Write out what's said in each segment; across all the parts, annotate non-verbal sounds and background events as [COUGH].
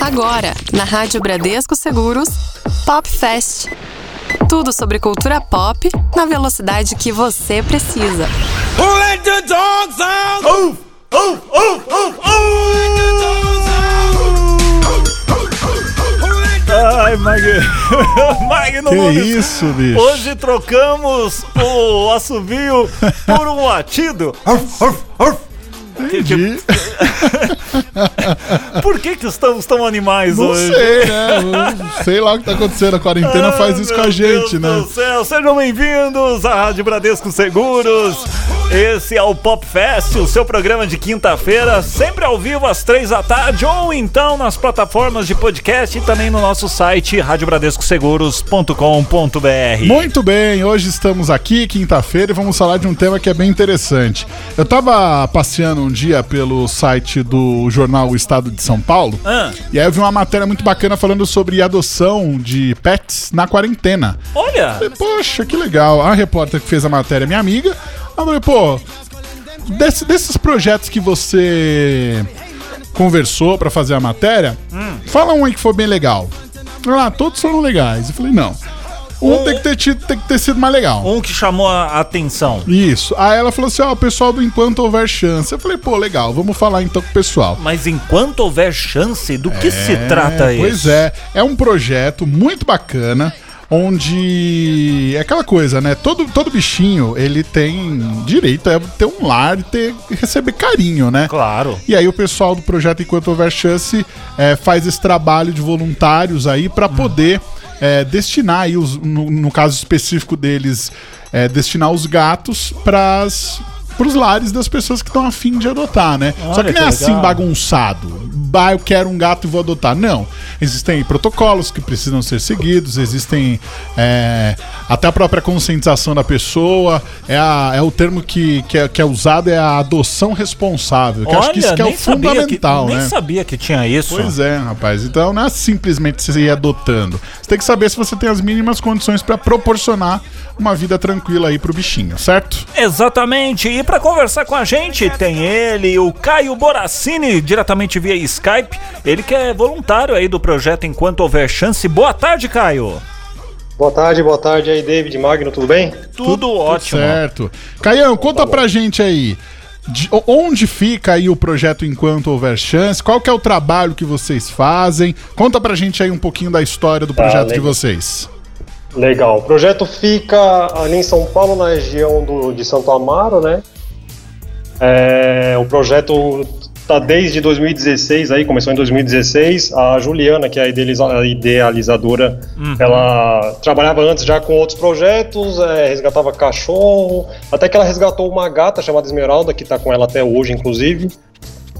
Agora, na Rádio Bradesco Seguros, Pop Fest. Tudo sobre cultura pop na velocidade que você precisa. Let the dogs out! Oof, oof, oof, oof, Ai, Mag... [LAUGHS] Magno Que Nunes. isso, bicho? Hoje trocamos o assovio por um latido. Entendi. [LAUGHS] Por que, que estamos tão animais Não hoje? sei, né? Não sei lá o que tá acontecendo. A quarentena faz isso com a Meu gente, Deus né? do céu, sejam bem-vindos à Rádio Bradesco Seguros. Esse é o Pop Fest, o seu programa de quinta-feira, sempre ao vivo às três da tarde, ou então nas plataformas de podcast e também no nosso site radiobradescoseguros.com.br. Muito bem, hoje estamos aqui, quinta-feira, e vamos falar de um tema que é bem interessante. Eu tava passeando um dia pelo site do jornal O Estado de São Paulo, Ah. e aí eu vi uma matéria muito bacana falando sobre adoção de pets na quarentena. Olha, Falei, poxa, que legal. A repórter que fez a matéria é minha amiga. Eu falei, pô, desse- desses projetos que você conversou pra fazer a matéria, fala um aí que foi bem legal. Ah, todos foram legais. Eu falei, não. Um Um- tem, que ter tido, tem que ter sido mais legal. um que chamou a atenção. Isso. Aí ela falou assim: ó, o pessoal do Enquanto Houver Chance. Eu falei, pô, legal, vamos falar então com o pessoal. Mas enquanto houver chance, do que se trata É, isso? Pois é, é um projeto muito bacana. Onde é aquela coisa, né? Todo, todo bichinho ele tem direito a ter um lar e ter, receber carinho, né? Claro. E aí o pessoal do projeto Enquanto Houver Chance é, faz esse trabalho de voluntários aí para poder é, destinar aí os, no, no caso específico deles, é, destinar os gatos para os lares das pessoas que estão afim de adotar, né? Só Olha que não é assim legal. bagunçado. Bah, eu quero um gato e vou adotar. Não. Existem protocolos que precisam ser seguidos, existem é, até a própria conscientização da pessoa. É, a- é o termo que, que, é, que é usado, é a adoção responsável. Que eu acho que isso que é o fundamental, que, né? Nem sabia que tinha isso. Pois é, rapaz. Então não é simplesmente você ir adotando. Você tem que saber se você tem as mínimas condições para proporcionar uma vida tranquila aí pro bichinho, certo? Exatamente. E para conversar com a gente, tem ele, o Caio Boracini, diretamente via Skype. Ele que é voluntário aí do projeto Enquanto Houver Chance. Boa tarde, Caio. Boa tarde, boa tarde aí, David Magno, tudo bem? Tudo, ótimo. Certo. Caião, conta pra gente aí. de- onde fica aí o projeto Enquanto Houver Chance? Qual que é o trabalho que vocês fazem? Conta pra gente aí um pouquinho da história do projeto de legal. vocês. Legal. O projeto fica ali em São Paulo, na região do, de Santo Amaro, né? É, o projeto tá desde 2016 aí, começou em 2016. A Juliana, que é a idealiza- a idealizadora, ela trabalhava antes já com outros projetos, é, resgatava cachorro, até que ela resgatou uma gata chamada Esmeralda, que tá com ela até hoje, inclusive.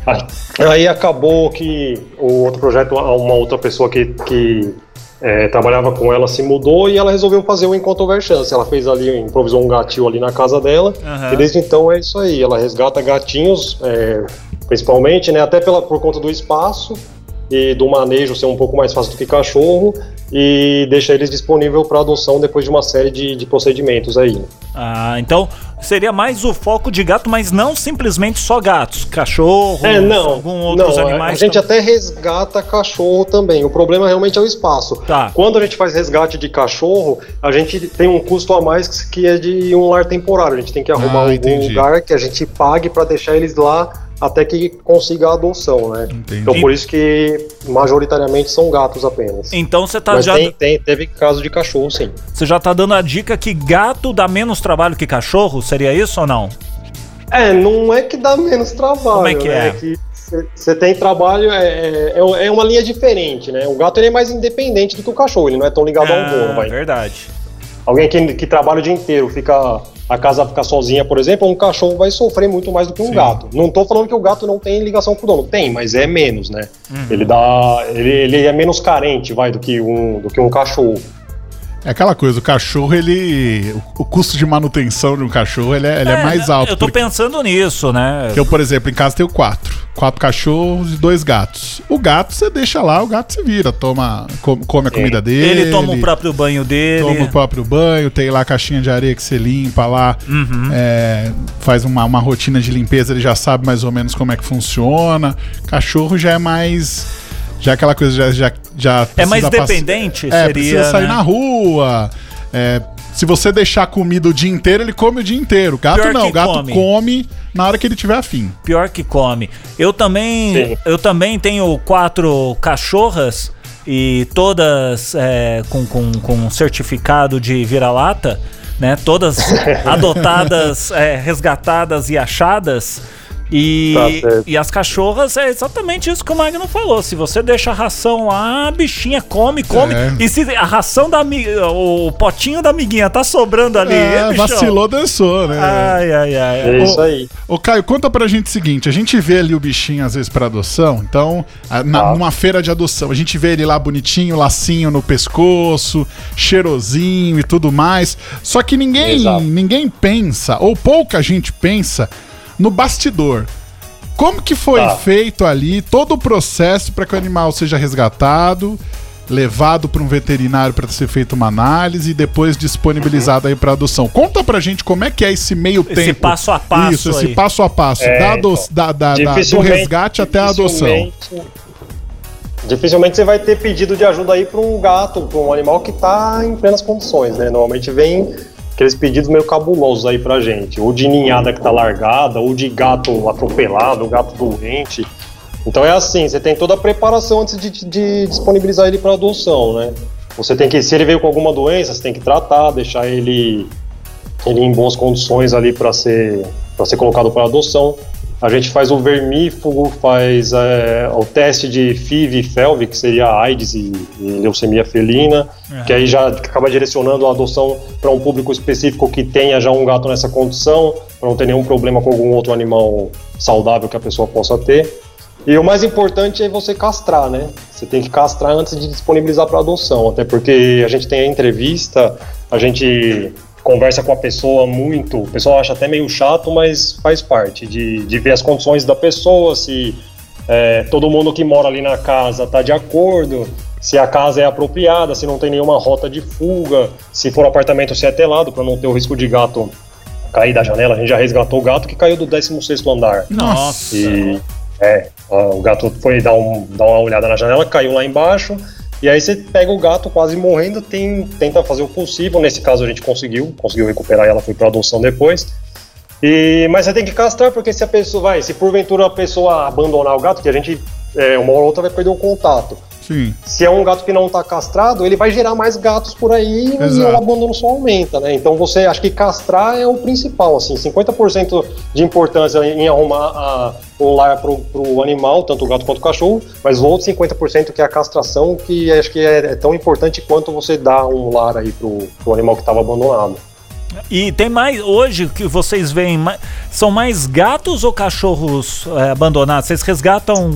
Aí, aí acabou que o outro projeto, uma outra pessoa que, que é, trabalhava com ela se mudou e ela resolveu fazer o Enquanto Houver Chance. Ela fez ali, improvisou um gatinho ali na casa dela Aham. e desde então é isso aí. Ela resgata gatinhos, é, principalmente, né, até pela, por conta do espaço e do manejo ser um pouco mais fácil do que cachorro e deixa eles disponível para adoção depois de uma série de, de procedimentos aí. Ah, então seria mais o foco de gato, mas não simplesmente só gatos. Cachorro, É, não. algum outros não, animais. A gente até resgata cachorro também. O problema realmente é o espaço. Tá. Quando a gente faz resgate de cachorro, a gente tem um custo a mais que é de um lar temporário. A gente tem que arrumar Ah, algum entendi. lugar que a gente pague para deixar eles lá até que consiga a adoção, né? Entendi. Então por isso que majoritariamente são gatos apenas. Então você tá Mas já. tem, tem- teve caso de cachorro, sim. Você já tá dando a dica que gato dá menos trabalho que cachorro? Seria isso ou não? É, não é que dá menos trabalho. Como é que né? é? que você tem trabalho, é, é, é uma linha diferente, né? O gato ele é mais independente do que o cachorro, ele não é tão ligado ao dono. Ah, Vai. verdade. Alguém que, que trabalha o dia inteiro, fica a casa fica sozinha, por exemplo, um cachorro vai sofrer muito mais do que um Sim. gato. Não tô falando que o gato não tem ligação com o dono, tem, mas é menos, né? Uhum. Ele dá, ele, ele é menos carente, vai, do que um, do que um cachorro. É aquela coisa, o cachorro, ele. O, custo de manutenção de um cachorro ele é, ele é mais alto. Eu tô porque- pensando nisso, né? Eu, por exemplo, em casa tenho quatro. Quatro cachorros e dois gatos. O gato você deixa lá, o gato se vira, toma, come, come a comida dele. Ele toma o próprio banho dele. Toma o próprio banho, tem lá a caixinha de areia que você limpa lá, Uhum. é, faz uma, uma rotina de limpeza, ele já sabe mais ou menos como é que funciona. Cachorro já é mais Já aquela coisa já, já, já É mais precisa pass- dependente? É, seria, precisa sair né? na rua. É, se você deixar comida o dia inteiro, ele come o dia inteiro. Gato Pior não, que gato come. come. na hora que ele tiver afim. Pior que come. Eu também, Sim. eu também tenho quatro cachorras e todas é, com, com, com certificado de vira-lata, né? Todas [LAUGHS] adotadas, é, resgatadas e achadas. E, Tá e as cachorras é exatamente isso que o Magno falou. Se você deixa a ração lá, a bichinha come, come. É. E se a ração da ami- o potinho da amiguinha tá sobrando ali, É, vacilou, dançou, né? Ai, ai, ai. É isso aí. Ô, Caio, conta pra gente o seguinte: a gente vê ali o bichinho às vezes pra adoção, então, na- Tá. numa feira de adoção, a gente vê ele lá bonitinho, lacinho no pescoço, cheirosinho e tudo mais. Só que ninguém, Exato. ninguém pensa, ou pouca gente pensa, no bastidor. Como que foi Tá. feito ali todo o processo para que o animal seja resgatado, levado para um veterinário para ser feita uma análise e depois disponibilizado aí para adoção? Conta pra gente como é que é esse meio Esse tempo. passo a passo Isso, esse aí. passo a passo, É, da, ado- então, da- da- do resgate até a adoção. dificilmente- Dificilmente você vai ter pedido de ajuda aí para um gato, para um animal que está em plenas condições, né? Normalmente vem aqueles pedidos meio cabulosos aí pra gente, ou de ninhada que tá largada, ou de gato atropelado, gato doente. Então é assim, você tem toda a preparação antes de, de disponibilizar ele para adoção, né? Você tem que, se ele veio com alguma doença, você tem que tratar, deixar ele ele em boas condições ali para ser para ser colocado para adoção. A gente faz o vermífugo, faz é, o teste de FIV e FeLV, que seria AIDS e, e leucemia felina, que aí já acaba direcionando a adoção para um público específico que tenha já um gato nessa condição, para não ter nenhum problema com algum outro animal saudável que a pessoa possa ter. E o mais importante é você castrar, né? Você tem que castrar antes de disponibilizar para adoção, até porque a gente tem a entrevista, a gente conversa com a pessoa muito, o pessoal acha até meio chato, mas faz parte de, de ver as condições da pessoa, se é, todo mundo que mora ali na casa está de acordo, se a casa é apropriada, se não tem nenhuma rota de fuga, se for apartamento se é telado para não ter o risco de gato cair da janela. A gente já resgatou o gato que caiu do 16º andar. Nossa. E é, o gato foi dar, um, dar uma olhada na janela, caiu lá embaixo. E aí você pega o gato quase morrendo, tem, tenta fazer o possível. Nesse caso a gente conseguiu, conseguiu recuperar ela, foi para adoção depois. E, mas você tem que castrar, porque se a pessoa vai, se porventura a pessoa abandonar o gato, que a gente é, uma ou outra vai perder o contato. Sim. Se é um gato que não está castrado, ele vai gerar mais gatos por aí e Exato. o abandono só aumenta, né? Então você acha que castrar é o principal, assim, 50% de importância em arrumar a, um lar pro, pro animal, tanto o gato quanto o cachorro, mas o outro 50% que é a castração, que acho que é, é tão importante quanto você dar um lar aí pro, pro animal que estava abandonado. E tem mais, hoje que vocês veem, são mais gatos ou cachorros é, abandonados? Vocês resgatam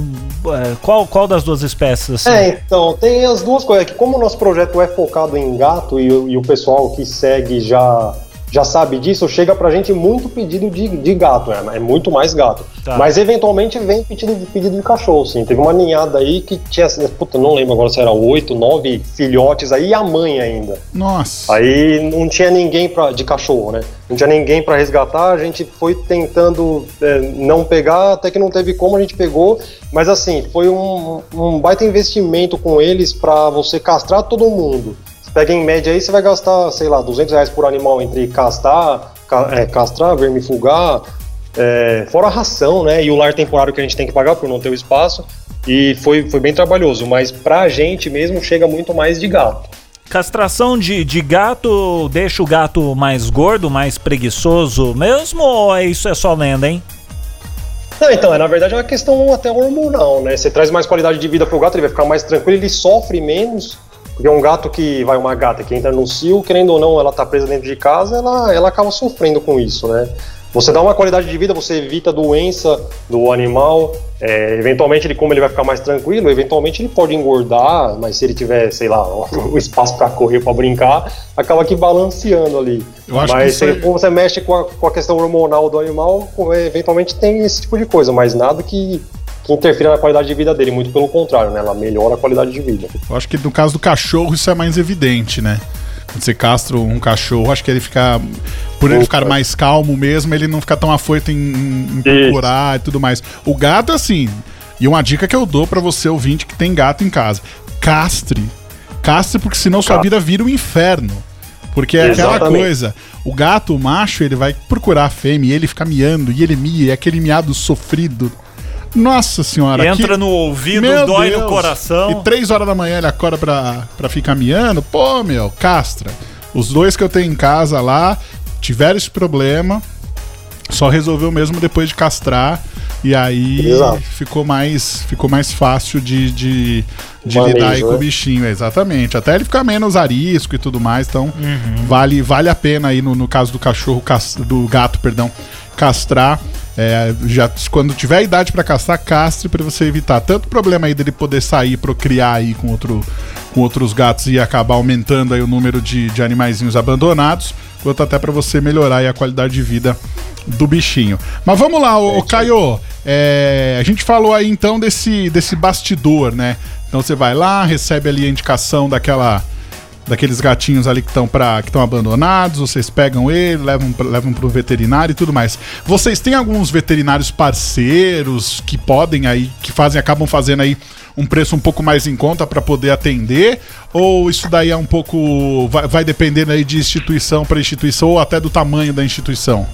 é, qual, qual das duas espécies? Assim? É, então, tem as duas coisas. Que como o nosso projeto é focado em gato e, e o pessoal que segue já, já sabe disso, chega pra gente muito pedido de, de gato, né? é muito mais gato. Tá. Mas eventualmente vem pedido de, pedido de cachorro, sim. Teve uma ninhada aí que tinha, puta, não lembro agora se era oito, nove filhotes aí e a mãe ainda. Nossa. Aí não tinha ninguém pra, de cachorro, né? Não tinha ninguém para resgatar, a gente foi tentando é, não pegar, até que não teve como, a gente pegou. Mas assim, foi um, um baita investimento com eles para você castrar todo mundo. Pega em média aí, você vai gastar, sei lá, 200 reais por animal entre castar, ca- é, castrar, vermifugar, é, fora a ração, né? E o lar temporário que a gente tem que pagar por não ter o espaço. E foi, foi bem trabalhoso, mas pra gente mesmo chega muito mais de gato. Castração de, de gato deixa o gato mais gordo, mais preguiçoso mesmo? Ou é isso é só lenda, hein? Não, então, é, na verdade é uma questão até hormonal, né? Você traz mais qualidade de vida pro gato, ele vai ficar mais tranquilo, ele sofre menos, porque um gato que vai, uma gata que entra no cio, querendo ou não, ela tá presa dentro de casa, ela, ela acaba sofrendo com isso, né? Você dá uma qualidade de vida, você evita a doença do animal, é, eventualmente ele, como ele vai ficar mais tranquilo, eventualmente ele pode engordar, mas se ele tiver, sei lá, [LAUGHS] o espaço para correr, para brincar, acaba que balanceando ali. Mas se, é- como você mexe com a, com a questão hormonal do animal, é, eventualmente tem esse tipo de coisa, mas nada que, que interfira na qualidade de vida dele, muito pelo contrário, né? Ela melhora a qualidade de vida. Eu acho que no caso do cachorro isso é mais evidente, né? Quando você castra um cachorro, acho que ele fica. Por ele ficar mais calmo mesmo, ele não fica tão afoito em, em- procurar e tudo mais. O gato, assim. E uma dica que eu dou pra você ouvinte que tem gato em casa: castre. Castre, porque senão sua vida vira um inferno. Porque é aquela Exatamente. coisa, o gato, o macho, ele vai procurar a fêmea e ele fica miando, e ele mia, e aquele miado sofrido. Nossa senhora. Entra que- no ouvido, Meu dói no Deus. coração. E três horas da manhã ele acorda pra, pra ficar miando. Pô, meu, castra. Os dois que eu tenho em casa lá tiveram esse problema. Só resolveu mesmo depois de castrar. E aí Exato. ficou mais, ficou mais fácil de, de, de Manejo, lidar aí com o né? bichinho. Exatamente. Até ele ficar menos arisco e tudo mais. Então Uhum. vale, vale a pena aí no, no caso do cachorro, do gato, perdão, castrar. É, já, quando tiver idade para castrar, castre para você evitar tanto problema aí dele poder sair procriar aí com, outro, com outros gatos e acabar aumentando aí o número de, de animaizinhos abandonados, quanto até para você melhorar aí a qualidade de vida do bichinho. Mas vamos lá, ô, ô Caio. é, a gente falou aí então desse, desse bastidor, né? Então você vai lá, recebe ali a indicação daquela daqueles gatinhos ali que estão para que estão abandonados, vocês pegam ele, levam levam pro veterinário e tudo mais. Vocês têm alguns veterinários parceiros que podem aí que fazem acabam fazendo aí um preço um pouco mais em conta para poder atender ou isso daí é um pouco vai, vai dependendo aí de instituição para instituição ou até do tamanho da instituição?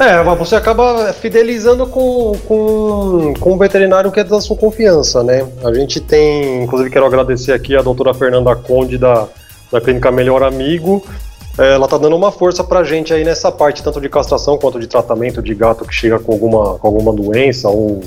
É, mas você acaba fidelizando com, com, com o veterinário que é da sua confiança, né? A gente tem, inclusive quero agradecer aqui a doutora Fernanda Conde da, da Clínica Melhor Amigo. Ela tá dando uma força pra gente aí nessa parte, tanto de castração quanto de tratamento de gato que chega com alguma, com alguma doença ou,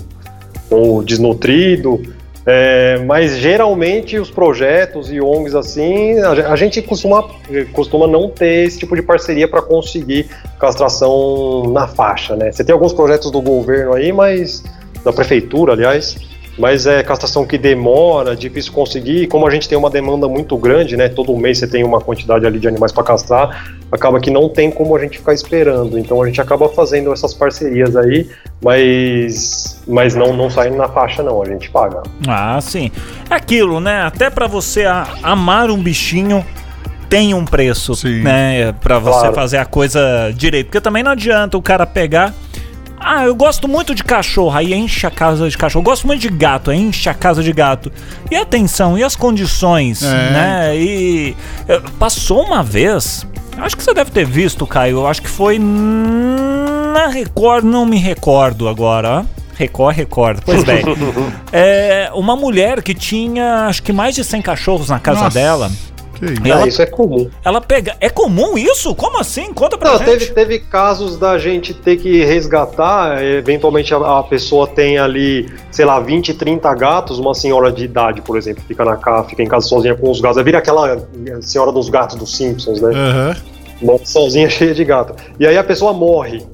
ou desnutrido. É, mas geralmente os projetos e ONGs assim, a, ge- a gente costuma, costuma não ter esse tipo de parceria para conseguir castração na faixa, né? Você tem alguns projetos do governo aí, mas da prefeitura, aliás, mas é castração que demora, difícil conseguir. E como a gente tem uma demanda muito grande, né? Todo mês você tem uma quantidade ali de animais para castrar, acaba que não tem como a gente ficar esperando. Então a gente acaba fazendo essas parcerias aí, mas mas não não saindo na faixa não, a gente paga. Ah, sim. É aquilo, né? Até pra você a- amar um bichinho tem um preço, Sim. né? Pra você Claro. fazer a coisa direito. Porque também não adianta o cara pegar. Ah, eu gosto muito de cachorro, aí enche a casa de cachorro. Eu gosto muito de gato, aí enche a casa de gato. E a atenção, e as condições, É. né? E eh, passou uma vez, acho que você deve ter visto, Caio. Acho que foi na Record, não me recordo agora. Record, Record. Pois bem. [LAUGHS] É, uma mulher que tinha acho que mais de 100 cachorros na casa Nossa. dela. Que isso? Ela- Ah, isso é comum. Ela pega. É comum isso? Como assim? Conta pra Não, gente. teve, teve casos da gente ter que resgatar, eventualmente a, a pessoa tem ali, sei lá, 20, 30 gatos, uma senhora de idade, por exemplo, fica na casa, fica em casa sozinha com os gatos. Aí Vira aquela senhora dos gatos dos Simpsons, né? Aham. Uma sozinha [LAUGHS] cheia de gato. E aí a pessoa morre.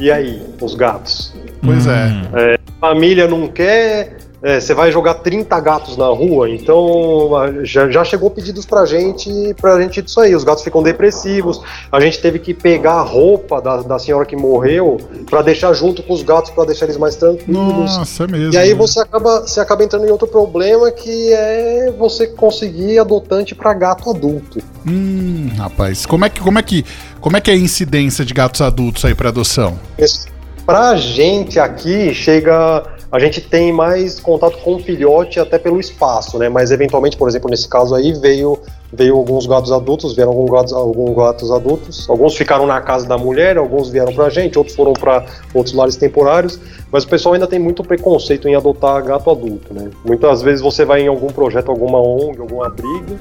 E aí, os gatos? Pois Hum. é. família não quer, é, você vai jogar 30 gatos na rua, então já, já chegou pedidos pra gente, pra gente disso aí. Os gatos ficam depressivos, a gente teve que pegar a roupa da, da senhora que morreu pra deixar junto com os gatos, pra deixar eles mais tranquilos. Nossa, é mesmo. E aí você acaba, você acaba entrando em outro problema que é você conseguir adotante pra gato adulto. Hum, rapaz, como é que como é que como é que é a incidência de gatos adultos aí para adoção? Esse- Pra gente aqui, chega. A gente tem mais contato com o filhote até pelo espaço, né? Mas eventualmente, por exemplo, nesse caso aí, veio, veio alguns gatos adultos, vieram alguns gatos, alguns gatos adultos. Alguns ficaram na casa da mulher, alguns vieram pra gente, outros foram para outros lares temporários. Mas o pessoal ainda tem muito preconceito em adotar gato adulto, né? Muitas vezes você vai em algum projeto, alguma ONG, algum abrigo,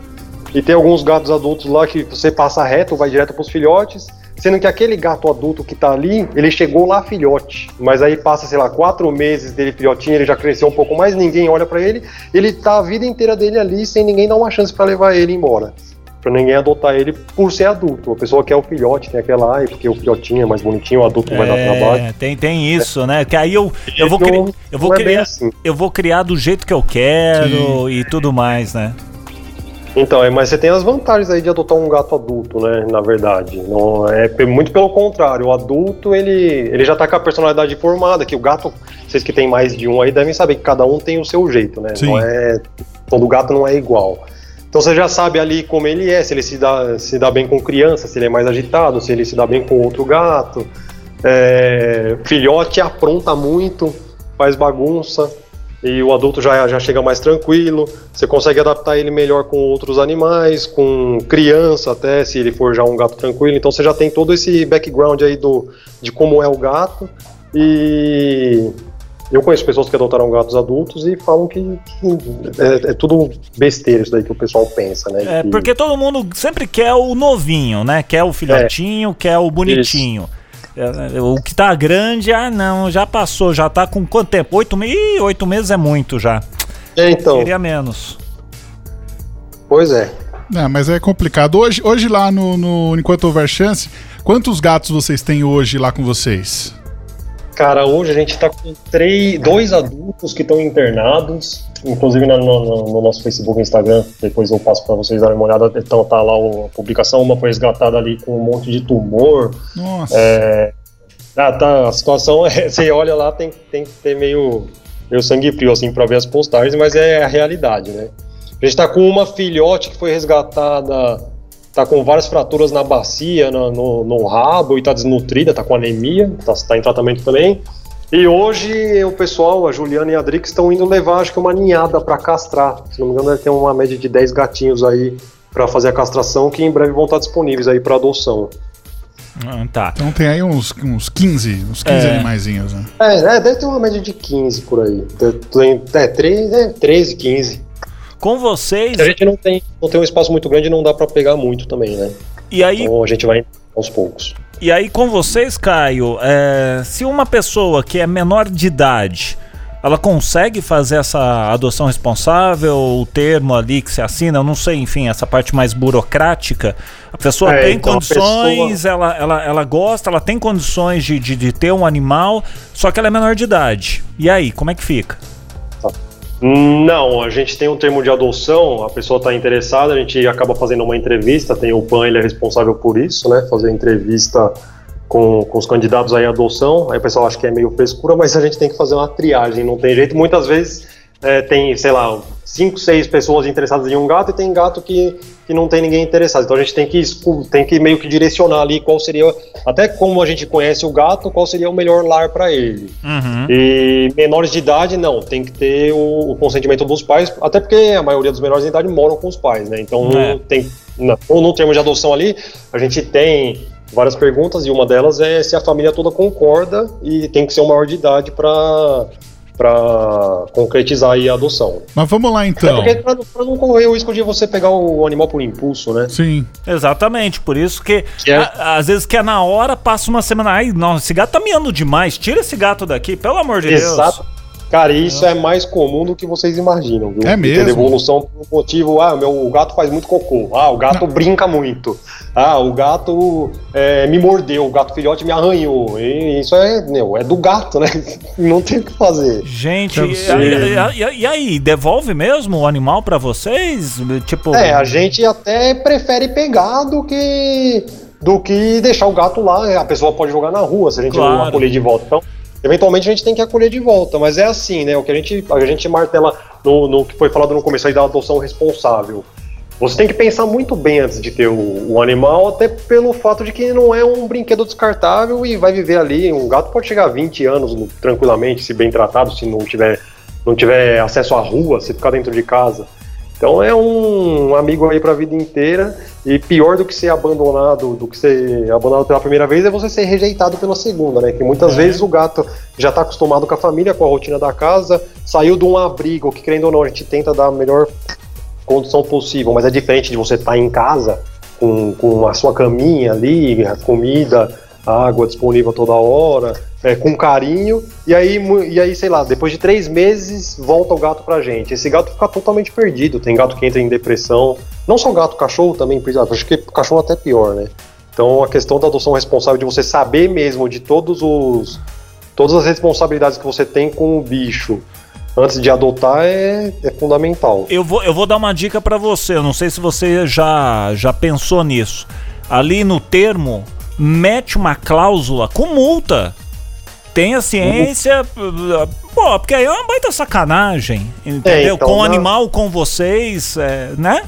e tem alguns gatos adultos lá que você passa reto, vai direto pros filhotes, sendo que aquele gato adulto que tá ali, ele chegou lá filhote, mas aí passa, sei lá, quatro meses dele filhotinho, ele já cresceu um pouco mais, ninguém olha pra ele, ele tá a vida inteira dele ali sem ninguém dar uma chance pra levar ele embora. Pra ninguém adotar ele por ser adulto. A pessoa quer o filhote, tem aquela, ai, porque o filhotinho é mais bonitinho, o adulto vai dar trabalho. É, tem, tem isso, né? Que aí eu, eu vou, Não- eu vou é criar. assim. Eu vou criar do jeito que eu quero e tudo mais, né? Então, é, mas você tem as vantagens aí de adotar um gato adulto, né? Na verdade. Não, é muito pelo contrário. O adulto, ele, ele já tá com a personalidade formada, que o gato, vocês que tem mais de um aí devem saber que cada um tem o seu jeito, né? Sim. Não é, todo gato não é igual. Então você já sabe ali como ele é, se ele se dá, se dá bem com criança, se ele é mais agitado, se ele se dá bem com outro gato. É, filhote apronta muito, faz bagunça. E o adulto já, já chega mais tranquilo. Você consegue adaptar ele melhor com outros animais, com criança até, se ele for já um gato tranquilo. Então você já tem todo esse background aí do, de como é o gato. E eu conheço pessoas que adotaram gatos adultos e falam que, que é, é, tudo besteira isso daí que o pessoal pensa, né? É, que... porque todo mundo sempre quer o novinho, né? Quer o filhotinho, é. quer o bonitinho. É, o que tá grande, ah não, já passou, já tá com quanto tempo? Oito meses? Oito meses é muito já. É, então. Queria menos. Pois é. É, mas é complicado. Hoje, hoje lá no, no Enquanto Houver Chance, quantos gatos vocês têm hoje lá com vocês? Cara, hoje a gente tá com três, dois adultos que estão internados, inclusive no, no, no, nosso Facebook e Instagram, depois eu passo para vocês darem uma olhada, então tá lá a publicação, uma foi resgatada ali com um monte de tumor. Nossa. É, ah, tá, a situação [LAUGHS] é, você olha lá, tem, tem que ter meio, meio sangue frio assim para ver as postagens, mas é a realidade, né? A gente tá com uma filhote que foi resgatada tá com várias fraturas na bacia, no, no, no rabo e tá desnutrida, tá com anemia, tá, tá, em tratamento também. E hoje o pessoal, a Juliana e a Adrix, estão indo levar, acho que uma ninhada para castrar. Se não me engano, deve ter uma média de 10 gatinhos aí para fazer a castração, que em breve vão estar disponíveis aí para adoção. Ah, tá. Então tem aí uns, uns 15, uns 15 é. animaizinhos, né? É, é, deve ter uma média de 15 por aí. Tem, é, 3, é, 13, 15. Com vocês. A gente não tem, não tem um espaço muito grande, não dá para pegar muito também, né? E aí. Então a gente vai aos poucos. E aí, com vocês, Caio, é, se uma pessoa que é menor de idade, ela consegue fazer essa adoção responsável, o termo ali que se assina, eu não sei, enfim, essa parte mais burocrática. A pessoa é, tem então condições, pessoa... ela, ela, ela gosta, ela tem condições de, de, de ter um animal, só que ela é menor de idade. E aí, como é que fica? Não, a gente tem um termo de adoção, a pessoa está interessada, a gente acaba fazendo uma entrevista, tem o PAN, ele é responsável por isso, né? Fazer entrevista com, com os candidatos aí à adoção. Aí o pessoal acha que é meio frescura, mas a gente tem que fazer uma triagem, não tem jeito. Muitas vezes é, tem, sei lá, cinco, seis pessoas interessadas em um gato e tem gato que, que não tem ninguém interessado. Então a gente tem que, tem que meio que direcionar ali qual seria, até como a gente conhece o gato, qual seria o melhor lar para ele. Uhum. E menores de idade, não, tem que ter o, o, consentimento dos pais, até porque a maioria dos menores de idade moram com os pais, né? Então é. tem, no, no termo de adoção ali, a gente tem várias perguntas e uma delas é se a família toda concorda e tem que ser um maior de idade para para concretizar aí a adoção. Mas vamos lá então. É porque para não correr o risco de você pegar o animal por impulso, né? Sim. Exatamente, por isso que, que é... a, às vezes que é na hora, passa uma semana, ai, não, esse gato tá miando demais, tira esse gato daqui, pelo amor de Exato. Deus. Cara, isso é mais comum do que vocês imaginam, viu? É mesmo? Ter devolução por um motivo, ah, meu, o gato faz muito cocô, ah, o gato Não. brinca muito, ah, o gato é, me mordeu, o gato filhote me arranhou. E isso é, meu, é do gato, né? [LAUGHS] Não tem o que fazer. Gente, e, e, e, aí, devolve mesmo o animal para vocês? Tipo... É, a gente até prefere pegar do que do que deixar o gato lá, a pessoa pode jogar na rua se a gente claro. não acolher de volta. Então, eventualmente a gente tem que acolher de volta, mas é assim, né? O que a gente, a gente martela no, no que foi falado no começo aí da adoção responsável. Você tem que pensar muito bem antes de ter o, o, animal, até pelo fato de que não é um brinquedo descartável e vai viver ali. Um gato pode chegar a 20 anos tranquilamente, se bem tratado, se não tiver, não tiver acesso à rua, se ficar dentro de casa. Então é um amigo aí para a vida inteira e pior do que ser abandonado, do que ser abandonado pela primeira vez é você ser rejeitado pela segunda, né? Que muitas é. vezes o gato já está acostumado com a família, com a rotina da casa, saiu de um abrigo, que querendo ou não a gente tenta dar a melhor condição possível, mas é diferente de você estar tá em casa com, com a sua caminha ali, comida, água disponível toda hora, é, com carinho, e aí, e aí, sei lá, depois de três meses volta o gato pra gente. Esse gato fica totalmente perdido. Tem gato que entra em depressão. Não só gato, cachorro também, acho que cachorro até pior, né? Então a questão da adoção responsável, de você saber mesmo de todos os. todas as responsabilidades que você tem com o bicho antes de adotar é, é fundamental. Eu vou, eu vou dar uma dica para você, eu não sei se você já, já pensou nisso. Ali no termo mete uma cláusula com multa. Tenha ciência. Pô, porque aí é uma baita sacanagem. Entendeu? É, então, com o animal, com vocês, é, né?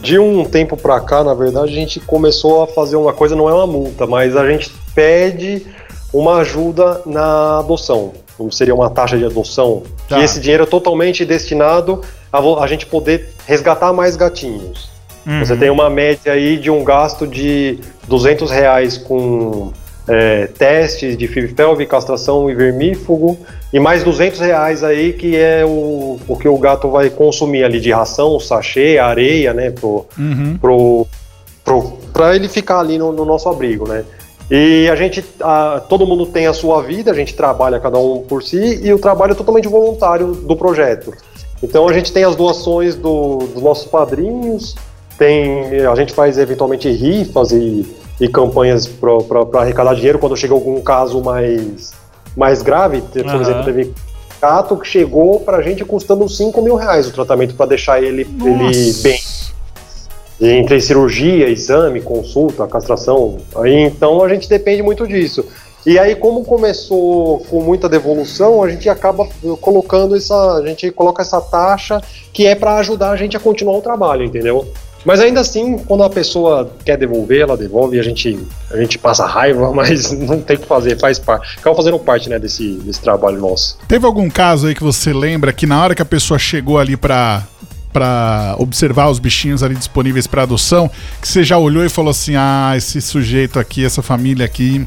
De um tempo pra cá, na verdade, a gente começou a fazer uma coisa, não é uma multa, mas a gente pede uma ajuda na adoção. seria uma taxa de adoção, Tá. que esse dinheiro é totalmente destinado a, a gente poder resgatar mais gatinhos. Você tem uma média aí de um gasto de 200 reais com é, testes de FIV-FeLV, castração e vermífugo, e mais 200 reais aí que é o, o que o gato vai consumir ali de ração, sachê, areia, né, pro, Uhum. pro, pro, pra ele ficar ali no, no nosso abrigo, né. E a gente, a- todo mundo tem a sua vida, a gente trabalha cada um por si, e o trabalho é totalmente voluntário do projeto. Então a gente tem as doações do- dos nossos padrinhos, tem, a gente faz eventualmente rifas e, e campanhas para arrecadar dinheiro quando chega algum caso mais, mais grave. Por Aham. exemplo, teve gato que chegou pra gente custando 5 mil reais o tratamento para deixar ele, ele bem. Entre cirurgia, exame, consulta, castração. Aí então a gente depende muito disso. E aí, como começou com muita devolução, a gente acaba colocando essa. A gente coloca essa taxa que é para ajudar a gente a continuar o trabalho, entendeu? Mas ainda assim, quando a pessoa quer devolver, ela devolve e a gente, a gente passa raiva, [LAUGHS] mas não tem o que fazer, faz parte. Acaba fazendo parte né, desse, desse trabalho nosso. Teve algum caso aí que você lembra que na hora que a pessoa chegou ali pra, pra observar os bichinhos ali disponíveis pra adoção, que você já olhou e falou assim: ah, esse sujeito aqui, essa família aqui,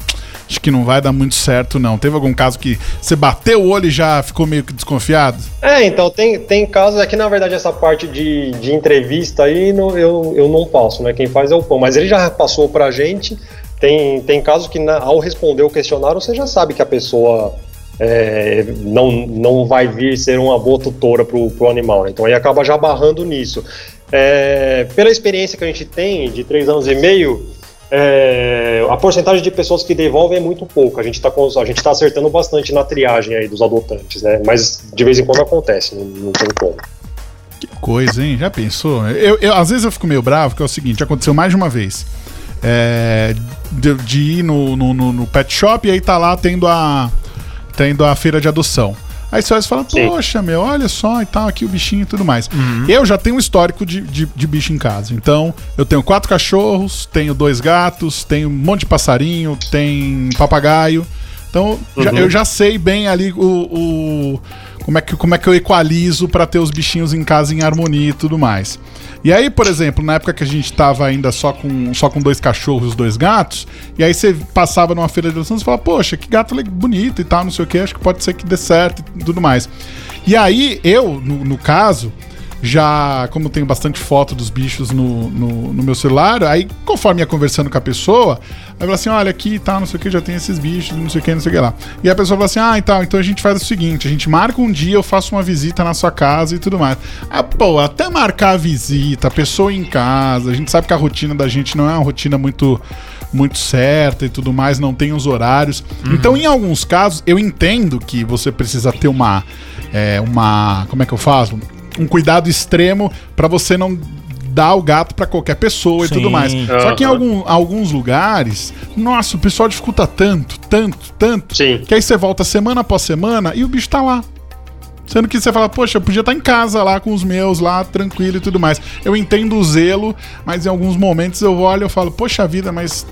acho que não vai dar muito certo, não. Teve algum caso que você bateu o olho e já ficou meio que desconfiado? É, então, tem, tem casos aqui, na verdade, essa parte de, de entrevista aí não- eu, eu não passo, né? Quem faz é o pão. Mas ele já passou pra gente. Tem, tem casos que, na- ao responder o questionário, você já sabe que a pessoa é, não, não vai vir ser uma boa tutora pro, pro animal, né? Então aí acaba já barrando nisso. É, pela experiência que a gente tem, de três anos e meio, é, a porcentagem de pessoas que devolvem é muito pouco. A gente está tá acertando bastante na triagem aí dos adotantes, né? Mas de vez em quando acontece, não tem como. Que coisa, hein? Já pensou? Eu, eu- às vezes eu fico meio bravo, que é o seguinte, aconteceu mais de uma vez. É, de, de ir no, no, no- no pet shop e aí tá lá tendo a, tendo a feira de adoção. Aí você olha e fala, poxa, meu, olha só e tal, aqui o bichinho e tudo mais. Eu já tenho um histórico de, de, de bicho em casa. Então, eu tenho quatro cachorros, tenho dois gatos, tenho um monte de passarinho, tem papagaio. Então, já- eu já sei bem ali o, o- como, é que, como é que eu equalizo pra ter os bichinhos em casa em harmonia e tudo mais. E aí, por exemplo, na época que a gente tava ainda só com, só com dois cachorros e dois gatos, e aí você passava numa feira de adoção e falava, poxa, que gato bonito e tal, não sei o que, acho que pode ser que dê certo e tudo mais. E aí, eu, no, no caso, já, como tenho bastante foto dos bichos no, no, no meu celular, aí conforme ia conversando com a pessoa, aí fala assim: olha, aqui e tal, não sei o que, já tem esses bichos, não sei o que, não sei o que lá. E a pessoa fala assim: ah, então, então a gente faz o seguinte: a gente marca um dia, eu faço uma visita na sua casa e tudo mais. Ah, pô, até marcar a visita, a pessoa em casa, a gente sabe que a rotina da gente não é uma rotina muito muito certa e tudo mais, não tem os horários. Então, em alguns casos, eu entendo que você precisa ter uma. é, uma. Como é que eu faço? Um cuidado extremo pra você não dar o gato pra qualquer pessoa e Sim. tudo mais. Só que em algum- alguns lugares, nossa, o pessoal dificulta tanto, tanto, tanto, Sim. que aí você volta semana após semana e o bicho tá lá. Sendo que você fala, poxa, eu podia estar em casa lá com os meus, lá, tranquilo e tudo mais. Eu entendo o zelo, mas em alguns momentos eu olho e falo, poxa vida, mas.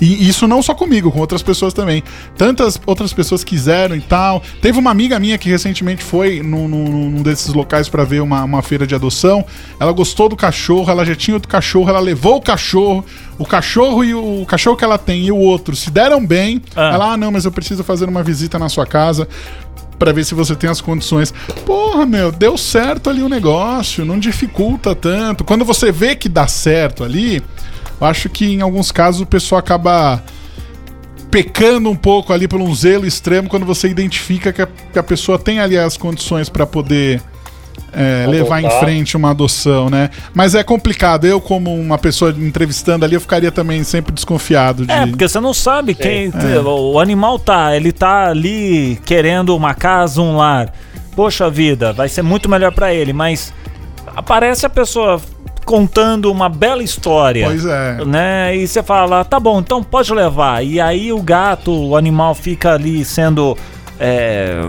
E isso não só comigo, com outras pessoas também. Tantas outras pessoas quiseram e tal. Teve uma amiga minha que recentemente foi num, num- num desses locais para ver uma, uma feira de adoção. Ela gostou do cachorro, ela já tinha outro cachorro, ela levou o cachorro. O cachorro e o, o cachorro que ela tem e o outro se deram bem. Ah. Ela, ah, não, mas eu preciso fazer uma visita na sua casa Pra ver se você tem as condições. Porra, meu, deu certo ali o negócio, não dificulta tanto. Quando você vê que dá certo ali, eu acho que em alguns casos o pessoal acaba pecando um pouco ali por um zelo extremo quando você identifica que a, que a pessoa tem ali as condições pra poder é, levar em frente uma adoção, né? Mas é complicado. Eu, como uma pessoa entrevistando ali, eu ficaria também sempre desconfiado de. É, porque você não sabe quem. O animal tá, ele tá ali querendo uma casa, um lar. Poxa vida, vai ser muito melhor pra ele, mas aparece a pessoa contando uma bela história. Pois é. Né? E você fala, tá bom, então pode levar. E aí o gato, o animal fica ali sendo. é,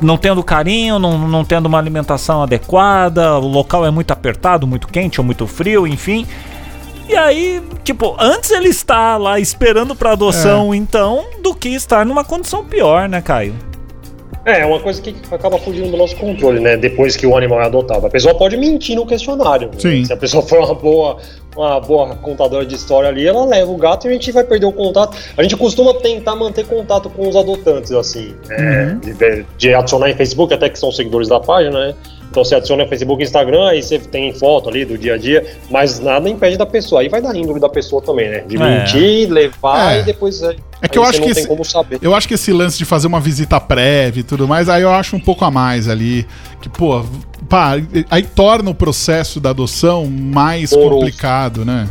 não tendo carinho, não, não tendo uma alimentação adequada, o local é muito apertado, muito quente ou muito frio, enfim. E aí, tipo, antes ele está lá esperando pra adoção, então, do que estar numa condição pior, né, Caio? É, é uma coisa que acaba fugindo do nosso controle, né? Depois que o animal é adotado. A pessoa pode mentir no questionário. né? Sim. Se a pessoa for uma boa, uma boa contadora de história ali, ela leva o gato e a gente vai perder o contato. A gente costuma tentar manter contato com os adotantes, assim. é, de, de adicionar em Facebook, até que são seguidores da página, né? Então você adiciona no Facebook e Instagram, aí você tem foto ali do dia a dia, mas nada impede da pessoa. Aí vai da índole da pessoa também, né? De É. mentir, levar É. e depois. É, É que eu acho que esse- como saber. Eu acho que esse lance de fazer uma visita prévia e tudo mais, aí eu acho um pouco a mais ali. Que, pô, pá, aí torna o processo da adoção mais Moroso. complicado, né?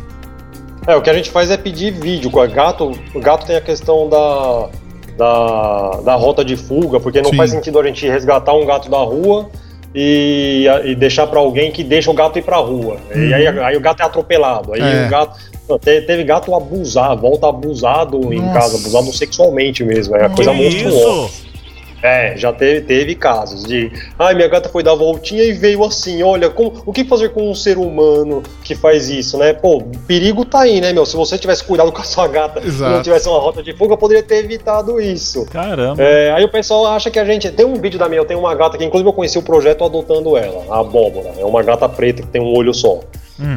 É, o que a gente faz é pedir vídeo. Com a gato, o gato tem a questão da, da, da rota de fuga, porque não Sim. faz sentido a gente resgatar um gato da rua e, e deixar pra alguém que deixa o gato ir pra rua. E aí, aí o gato é atropelado. Aí Uhum. É. o gato. Teve gato abusado, volta abusado em Nossa. casa, abusado sexualmente mesmo. É a coisa monstruosa. isso? É, já teve, teve casos de. Ai, minha gata foi dar voltinha e veio assim. Olha, como, o que fazer com um ser humano que faz isso, né? Pô, perigo tá aí, né, meu? Se você tivesse cuidado com a sua gata e Exato. não tivesse uma rota de fuga, poderia ter evitado isso. Caramba. É, aí o pessoal acha que a gente. Tem um vídeo da minha, eu tenho uma gata que, inclusive, eu conheci o projeto adotando ela, a abóbora. É uma gata preta que tem um olho só.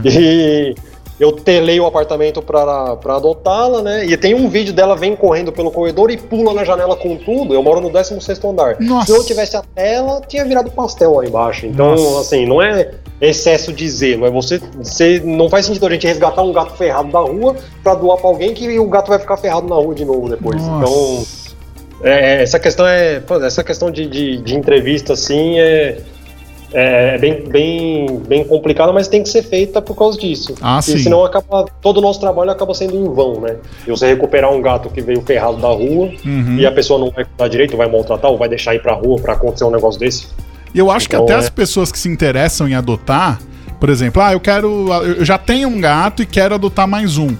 E eu telei o apartamento pra, pra adotá-la, né? E tem um vídeo dela vem correndo pelo corredor e pula na janela com tudo. Eu moro no 16 andar. Nossa. Se eu tivesse a tela, tinha virado pastel lá embaixo. Então, Nossa. assim, não é excesso de zelo. É você, você. Não faz sentido a gente resgatar um gato ferrado da rua pra doar pra alguém que o gato vai ficar ferrado na rua de novo depois. Então. Nossa. É, essa questão é. essa questão de, de, de entrevista, assim, é. É bem, bem, bem complicada, mas tem que ser feita por causa disso. Ah, sim. senão acaba, todo o nosso trabalho acaba sendo em vão, né? E você recuperar um gato que veio ferrado da rua Uhum. e a pessoa não vai cuidar direito, vai maltratar ou vai deixar ir pra rua pra acontecer um negócio desse. E eu acho que Então, até é. as pessoas que se interessam em adotar, por exemplo, ah, eu quero. Eu já tenho um gato e quero adotar mais um.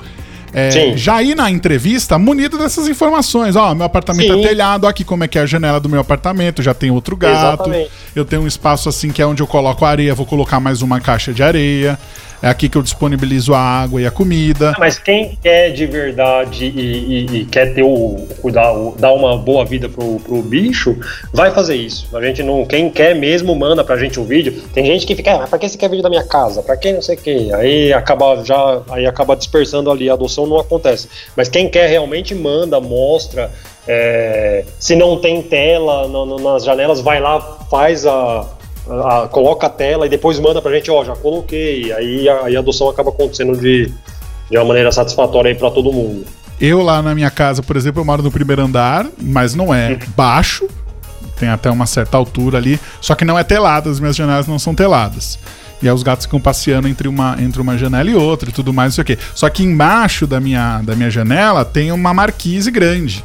É, já ir na entrevista munido dessas informações. Ó, meu apartamento Sim. é telhado, aqui como é que é a janela do meu apartamento, já tem outro gato. Exatamente. Eu tenho um espaço assim que é onde eu coloco areia, vou colocar mais uma caixa de areia. É aqui que eu disponibilizo a água e a comida. Mas quem quer de verdade e, e- e quer ter o cuidar, o- dar uma boa vida pro, pro bicho, vai fazer isso. A gente não, quem quer mesmo manda pra gente um vídeo. Tem gente que fica, ah, pra que você quer vídeo da minha casa? Pra que não sei o que? Aí acaba já, aí acaba dispersando ali, a adoção não acontece. Mas quem quer realmente manda, mostra. é, se não tem tela no- no- nas janelas, vai lá, faz a, a- coloca a tela e depois manda pra gente, ó, já coloquei. Aí a, aí a adoção acaba acontecendo de, de uma maneira satisfatória aí pra todo mundo. Eu lá na minha casa, por exemplo, eu moro no primeiro andar, mas não é baixo. Tem até uma certa altura ali. Só que não é telada, as minhas janelas não são teladas. E aí os gatos ficam passeando entre uma, entre uma janela e outra e tudo mais, não sei o quê. Só que embaixo da minha, da minha janela tem uma marquise grande.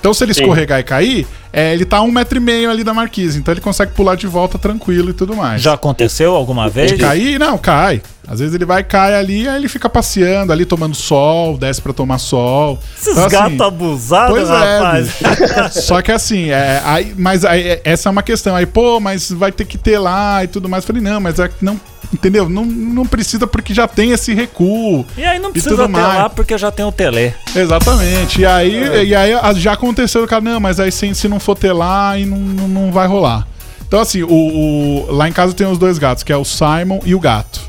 Então se ele Sim. escorregar e cair, é, ele tá a um metro e meio ali da marquise. Então ele consegue pular de volta tranquilo e tudo mais. Já aconteceu alguma vez? De cair? Não, cai. Às vezes ele vai, cai ali, aí ele fica passeando ali, tomando sol, desce pra tomar sol. Esses Então, assim, gatos abusados, Pois é, rapaz. bicho. Só que assim, é, aí, mas aí, é, essa é uma questão. Aí, pô, mas vai ter que ter lá e tudo mais. Eu Falei, não, mas é não. Entendeu? Não, não precisa porque já tem esse recuo. E aí não precisa ter mais. lá porque já tem o Tele. Exatamente. E aí, É. e aí já aconteceu, cara, não, mas aí se, se não for lá, aí não, não, não vai rolar. Então, assim, o, o- lá em casa tem os dois gatos, que é o Simon e o gato.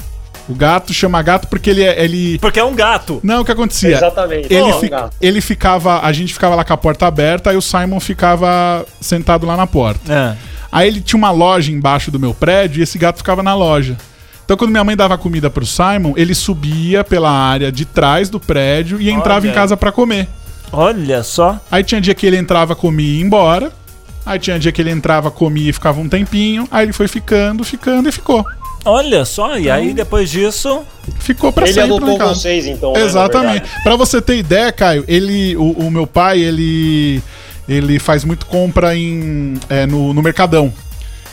O gato chama gato porque ele é. Ele... Porque é um gato. Não, o que acontecia? Exatamente. Ele, fi- gato. ele ficava. A gente ficava lá com a porta aberta e o Simon ficava sentado lá na porta. É. Aí ele tinha uma loja embaixo do meu prédio e esse gato ficava na loja. Então, quando minha mãe dava comida pro Simon, ele subia pela área de trás do prédio e entrava Olha. em casa pra comer. Olha só. Aí tinha dia que ele entrava, comia e ia embora. Aí tinha dia que ele entrava, comia e ficava um tempinho. Aí ele foi ficando, ficando e ficou. Olha só. E aí depois disso. Ficou pra Ele sempre em adotou vocês, então. né, Exatamente. verdade. Pra você ter ideia, Caio, ele, o, o meu pai, ele, ele faz muito compra em, é, no, no Mercadão.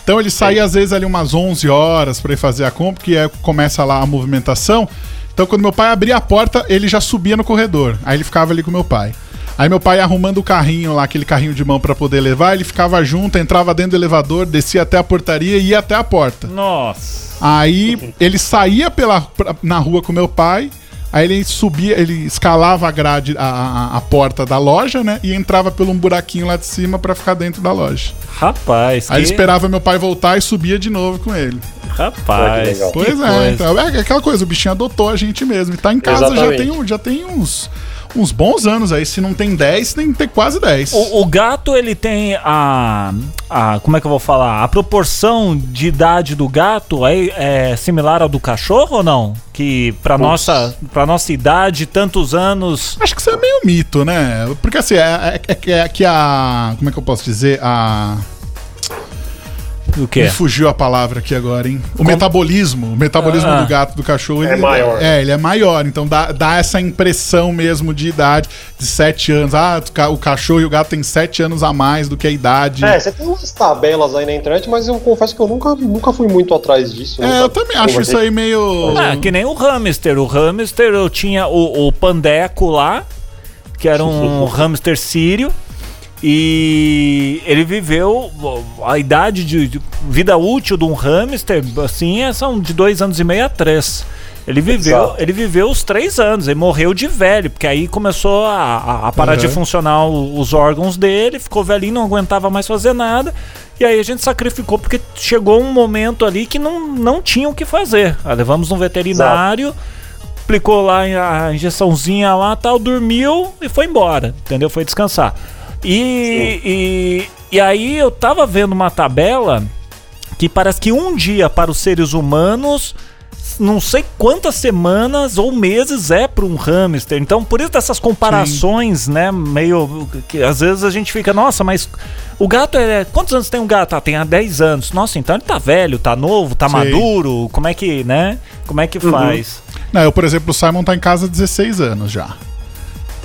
Então ele saía às vezes ali umas 11 horas pra ir fazer a compra, que é, começa lá a movimentação. Então quando meu pai abria a porta, ele já subia no corredor. Aí ele ficava ali com meu pai. Aí meu pai arrumando o carrinho lá, aquele carrinho de mão pra poder levar, ele ficava junto, entrava dentro do elevador, descia até a portaria e ia até a porta. Nossa. Aí ele saía pela, na rua com meu pai, Aí ele subia, ele escalava a grade, a, a, a porta da loja, né? E entrava por um buraquinho lá de cima pra ficar dentro da loja. Rapaz, Aí ele que- esperava meu pai voltar e subia de novo com ele. Rapaz. Que legal. que Pois é, coisa. então, é aquela coisa, o bichinho adotou a gente mesmo. E tá em casa já tem, um- já tem uns, uns bons anos aí. Se não tem 10, tem que ter quase 10. O, o gato, ele tem a, a. Como é que eu vou falar? A proporção de idade do gato é, é similar ao do cachorro ou não? Que pra nossa, pra nossa idade, tantos anos. Acho que isso é meio mito, né? Porque assim, é, é, é- é que a. Como é que eu posso dizer? A. O Me quê? fugiu a palavra aqui agora, hein? O metabolismo. O metabolismo Ah. do gato do cachorro É ele- maior. É, ele é maior. Então dá, dá essa impressão mesmo de idade de 7 anos. Ah, o ca- o cachorro e o gato têm 7 anos a mais do que a idade. É, você tem umas tabelas aí na internet, mas eu confesso que eu nunca, nunca fui muito atrás disso. É, eu também acho isso aí meio. Ah, que nem o hamster. O hamster, eu tinha o, o pandeco lá, que era um [LAUGHS] hamster sírio. E ele viveu a idade de, de vida útil de um hamster, assim, é- são de dois anos e meio a três. Ele viveu, Exato. ele viveu os três anos, ele morreu de velho, porque aí começou a, a- parar de Uhum. funcionar o- os órgãos dele, ficou velhinho, não aguentava mais fazer nada. E aí a gente sacrificou porque chegou um momento ali que não, não tinha o que fazer. Aí levamos no veterinário, aplicou lá a injeçãozinha lá, tal, dormiu e foi embora, entendeu? Foi descansar. E, e, e aí eu tava vendo uma tabela que parece que um dia para os seres humanos, não sei quantas semanas ou meses é para um hamster. Então, por isso dessas comparações, né, meio que às vezes a gente fica, nossa, mas o gato é, quantos anos tem um gato? Ah, tem há 10 anos. Nossa, então ele tá velho, tá novo, tá Sim. maduro. Como é que, né? Como é que faz? Não, eu, por exemplo, o Simon tá em casa há 16 anos já.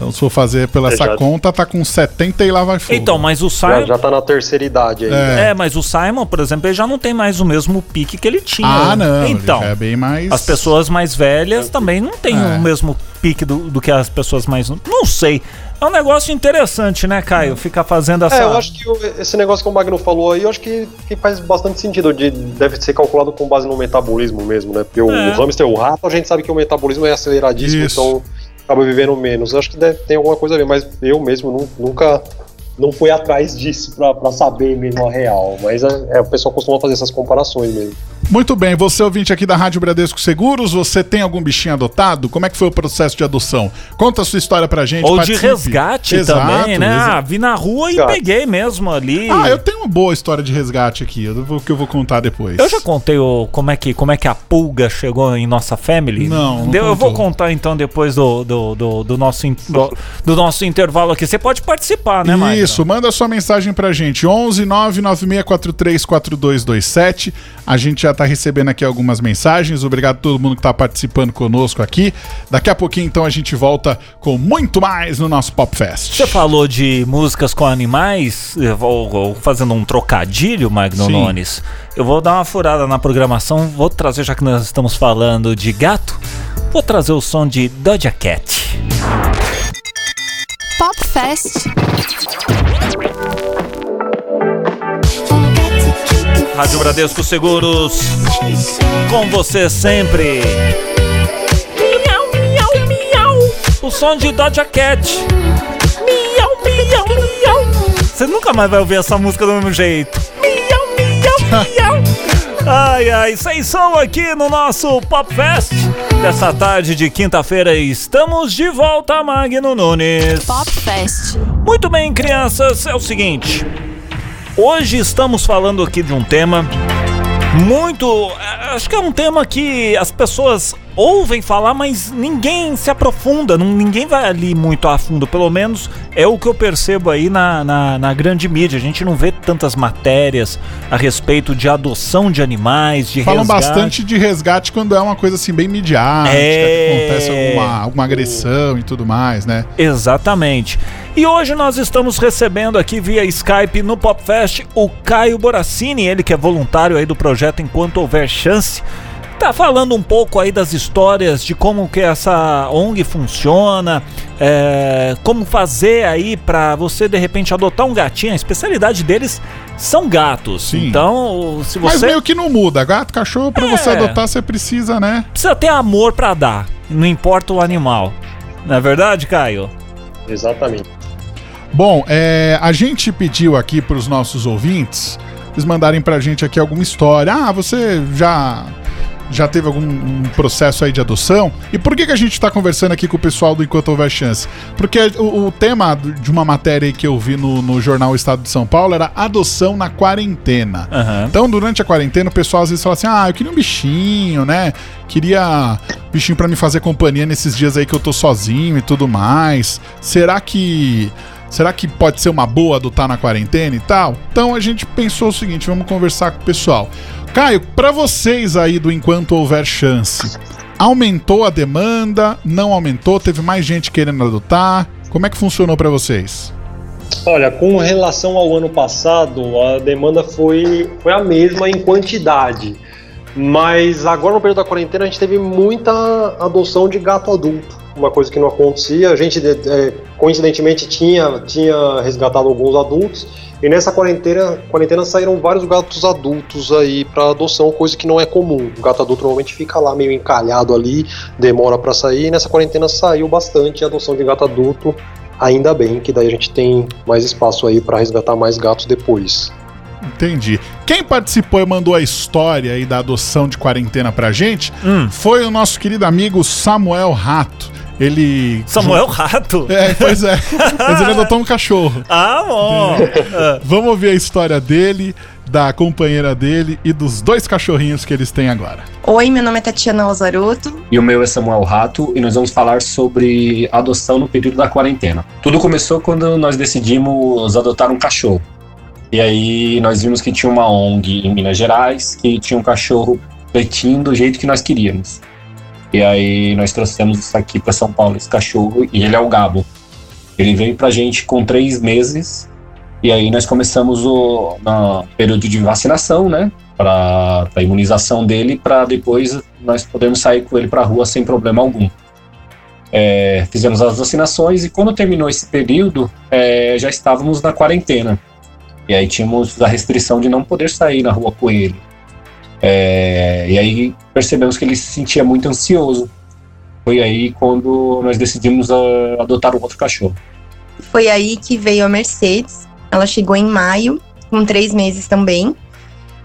Então, se for fazer pela É, essa já- conta, tá com 70 e lá vai fogo. Então, mas o Já, Simon já tá na terceira idade aí. É. É, mas o Simon, por exemplo, ele já não tem mais o mesmo pique que ele tinha. Ah, não. Então, ele já é bem mais. as pessoas mais velhas também não têm É. o mesmo pique do, do que as pessoas mais. Não sei. É um negócio interessante, né, Caio? Ficar fazendo essa. É, eu acho que esse negócio que o Magno falou aí, eu acho que, que faz bastante sentido. De, deve ser calculado com base no metabolismo mesmo, né? Porque o, É. o hamster, o rato, a gente sabe que o metabolismo é aceleradíssimo, Isso. então acaba vivendo menos. Acho que deve, tem alguma coisa a ver, mas eu mesmo nu- nunca não fui atrás disso pra, pra saber mesmo a real. Mas é, é, o pessoal costuma fazer essas comparações mesmo. Muito bem, você ouvinte aqui da Rádio Bradesco Seguros, você tem algum bichinho adotado? Como é que foi o processo de adoção? Conta a sua história pra gente. Ou de participe. resgate Exato, também, né? Ah, vi na rua e peguei mesmo ali. Ah, eu tenho uma boa história de resgate aqui, eu vou- que eu vou contar depois. Eu já contei o, como, é que, como é que a pulga chegou em nossa family? Não, não Eu vou contar então depois do, do, do, do nosso, do, do nosso intervalo aqui. Você pode participar, né, Maicon? Isso, manda sua mensagem pra gente. 11 99643 4227. A gente já tá recebendo aqui algumas mensagens. Obrigado a todo mundo que tá participando conosco aqui. Daqui a pouquinho, então, a gente volta com muito mais no nosso Pop Fest. Você falou de músicas com animais, eu vou, fazendo um trocadilho, Magno Sim. Nunes. Eu vou dar uma furada na programação, vou trazer, já que nós estamos falando de gato, vou trazer o som de Doja Cat. Pop Fest. Rádio Bradesco Seguros, com você sempre. Miau, miau, miau. O som de Doja Cat. Miau, miau, miau. Você nunca mais vai ouvir essa música do mesmo jeito. Miau, miau, miau. Ai, ai, sem som aqui no nosso Pop Fest. Dessa tarde de quinta-feira, estamos de volta, Magno Nunes. Pop Fest. Muito bem, crianças, é o seguinte. Hoje estamos falando aqui de um tema muito. eh, Acho que é um tema que as pessoas ouvem falar, mas ninguém se aprofunda, não- ninguém vai ali muito a fundo. Pelo menos é o que eu percebo aí na, na, na grande mídia. A gente não vê tantas matérias a respeito de adoção de animais, de Falam resgate. bastante de resgate quando é uma coisa assim bem midiática, É. que acontece alguma, alguma agressão e tudo mais, né? Exatamente. E hoje nós estamos recebendo aqui via Skype no PopFest o Caio Boracini, ele que é voluntário aí do projeto Enquanto Houver Chance. Tá falando um pouco aí das histórias de como que essa ONG funciona, é, como fazer aí pra você de repente adotar um gatinho. A especialidade deles são gatos. Sim. Então, se Mas você meio que não muda. Gato, cachorro, pra É. você adotar, você precisa, né? precisa ter amor pra dar. não importa o animal. Não é verdade, Caio? Exatamente. Bom, é, a gente pediu aqui para os nossos ouvintes eles mandarem pra gente aqui alguma história. Ah, você já já teve algum um processo aí de adoção? E por que, que a gente está conversando aqui com o pessoal do Enquanto Houver Chance? Porque o, o tema de uma matéria que eu vi no, no, jornal Estado de São Paulo era adoção na quarentena. Uhum. Então, durante a quarentena, o pessoal às vezes fala assim: ah, eu queria um bichinho, né? Queria bichinho para me fazer companhia nesses dias aí que eu tô sozinho e tudo mais. Será que Será que pode ser uma boa adotar na quarentena e tal? Então a gente pensou o seguinte, vamos conversar com o pessoal. Caio, para vocês aí do Enquanto Houver Chance, aumentou a demanda? Não aumentou? Teve mais gente querendo adotar? Como é que funcionou para vocês? Olha, com relação ao ano passado, a demanda foi, foi a mesma em quantidade. Mas agora no período da quarentena a gente teve muita adoção de gato adulto uma coisa que não acontecia. A gente, é, coincidentemente, tinha, tinha resgatado alguns adultos. E nessa quarentena, quarentena saíram vários gatos adultos aí para adoção, coisa que não é comum. O gato adulto normalmente fica lá meio encalhado ali, demora para sair. E nessa quarentena saiu bastante a adoção de gato adulto. Ainda bem que daí a gente tem mais espaço aí para resgatar mais gatos depois. Entendi. Quem participou e mandou a história aí da adoção de quarentena pra gente hum. foi o nosso querido amigo Samuel Rato. Ele. Samuel Rato? É, pois é. [LAUGHS] Mas ele adotou um cachorro. Ah, bom. Vamos ouvir a história dele, da companheira dele e dos dois cachorrinhos que eles têm agora. Oi, meu nome é Tatiana Lazaroto. E o meu é Samuel Rato e nós vamos falar sobre adoção no período da quarentena. Tudo começou quando nós decidimos adotar um cachorro. E aí nós vimos que tinha uma ONG em Minas Gerais que tinha um cachorro pretinho do jeito que nós queríamos. E aí nós trouxemos isso aqui para São Paulo, esse cachorro, e ele é o Gabo. Ele veio pra gente com três meses, e aí nós começamos o período de vacinação, né? Para a imunização dele, para depois nós podermos sair com ele para a rua sem problema algum. É, fizemos as vacinações e quando terminou esse período, é, já estávamos na quarentena. E aí tínhamos a restrição de não poder sair na rua com ele. É, e aí percebemos que ele se sentia muito ansioso. Foi aí quando nós decidimos a, adotar um outro cachorro. Foi aí que veio a Mercedes. Ela chegou em maio, com três meses também.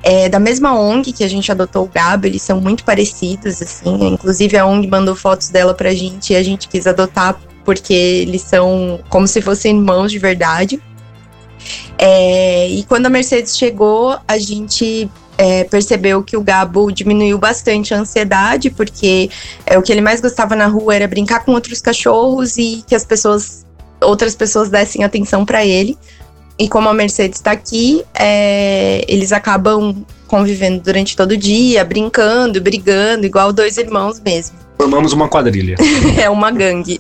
É, da mesma ONG que a gente adotou o Gabo, eles são muito parecidos, assim. Inclusive a ONG mandou fotos dela pra gente e a gente quis adotar porque eles são como se fossem irmãos de verdade. É, e quando a Mercedes chegou, a gente é, percebeu que o Gabo diminuiu bastante a ansiedade, porque é, o que ele mais gostava na rua era brincar com outros cachorros e que as pessoas, outras pessoas dessem atenção para ele. E como a Mercedes está aqui, é, eles acabam convivendo durante todo o dia, brincando, brigando, igual dois irmãos mesmo. Formamos uma quadrilha. [LAUGHS] é uma gangue.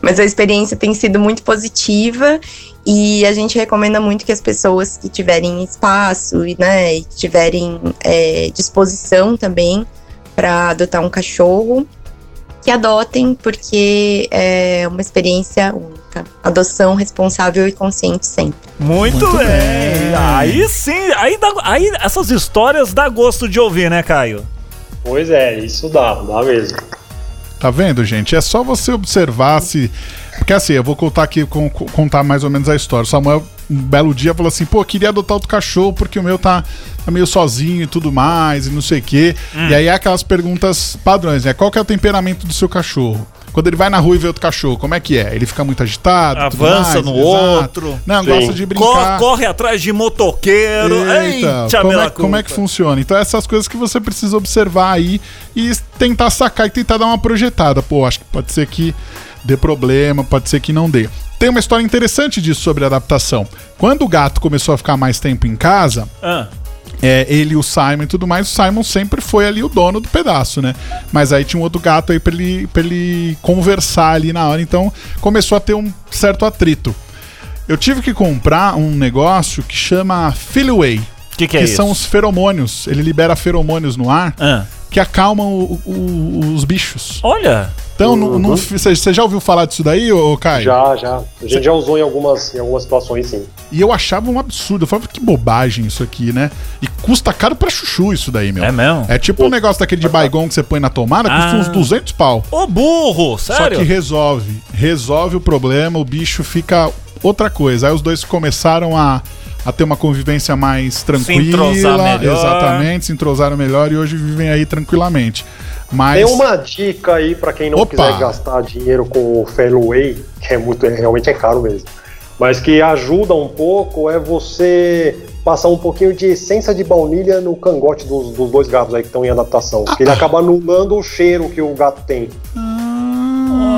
Mas a experiência tem sido muito positiva e a gente recomenda muito que as pessoas que tiverem espaço e, né, e tiverem é, disposição também para adotar um cachorro, que adotem, porque é uma experiência única. Adoção responsável e consciente sempre. Muito, Muito bem. bem. Aí sim, aí, dá, aí essas histórias dá gosto de ouvir, né, Caio? Pois é, isso dá, dá mesmo. Tá vendo, gente? É só você observar se. Porque assim, eu vou contar aqui, contar mais ou menos a história. O Samuel, um belo dia, falou assim: pô, queria adotar outro cachorro porque o meu tá, tá meio sozinho e tudo mais, e não sei o quê. Hum. E aí é aquelas perguntas padrões, né? Qual que é o temperamento do seu cachorro? Quando ele vai na rua e vê outro cachorro, como é que é? Ele fica muito agitado? Avança mais, no outro. Não, Sim. gosta de brincar. Corre, corre, atrás de motoqueiro. Eita, Eita como, é, como é que funciona? Então, essas coisas que você precisa observar aí e tentar sacar e tentar dar uma projetada. Pô, acho que pode ser que dê problema, pode ser que não dê. Tem uma história interessante disso sobre adaptação. Quando o gato começou a ficar mais tempo em casa, ah é, ele, o Simon e tudo mais, o Simon sempre foi ali o dono do pedaço, né? Mas aí tinha um outro gato aí pra ele, pra ele conversar ali na hora, então começou a ter um certo atrito. Eu tive que comprar um negócio que chama Filiway. Que que, é que isso? são os feromônios. Ele libera feromônios no ar. Ah. Que acalmam o- o- os bichos. Olha, Então, não- você você já ouviu falar disso daí, ô Caio? Já, já. A gente já usou em algumas, em algumas situações, sim. E eu achava um absurdo. Eu falava, que bobagem isso aqui, né? E custa caro pra chuchu isso daí, meu. É mesmo? É tipo um negócio daquele de Baigon que você põe na tomada, custa Ah. uns 200 pau. ô burro, sério? Só que resolve. Resolve o problema, o bicho fica outra coisa. Aí os dois começaram a, a ter uma convivência mais tranquila. entrosar melhor. Exatamente, se entrosaram melhor e hoje vivem aí tranquilamente. Mas. Tem uma dica aí pra quem não Opa. quiser gastar dinheiro com o Fairway, que é muito, é- realmente é caro mesmo. Mas que ajuda um pouco é você passar um pouquinho de essência de baunilha no cangote dos, dos dois gatos aí que estão em adaptação. Que ele acaba anulando o cheiro que o gato tem.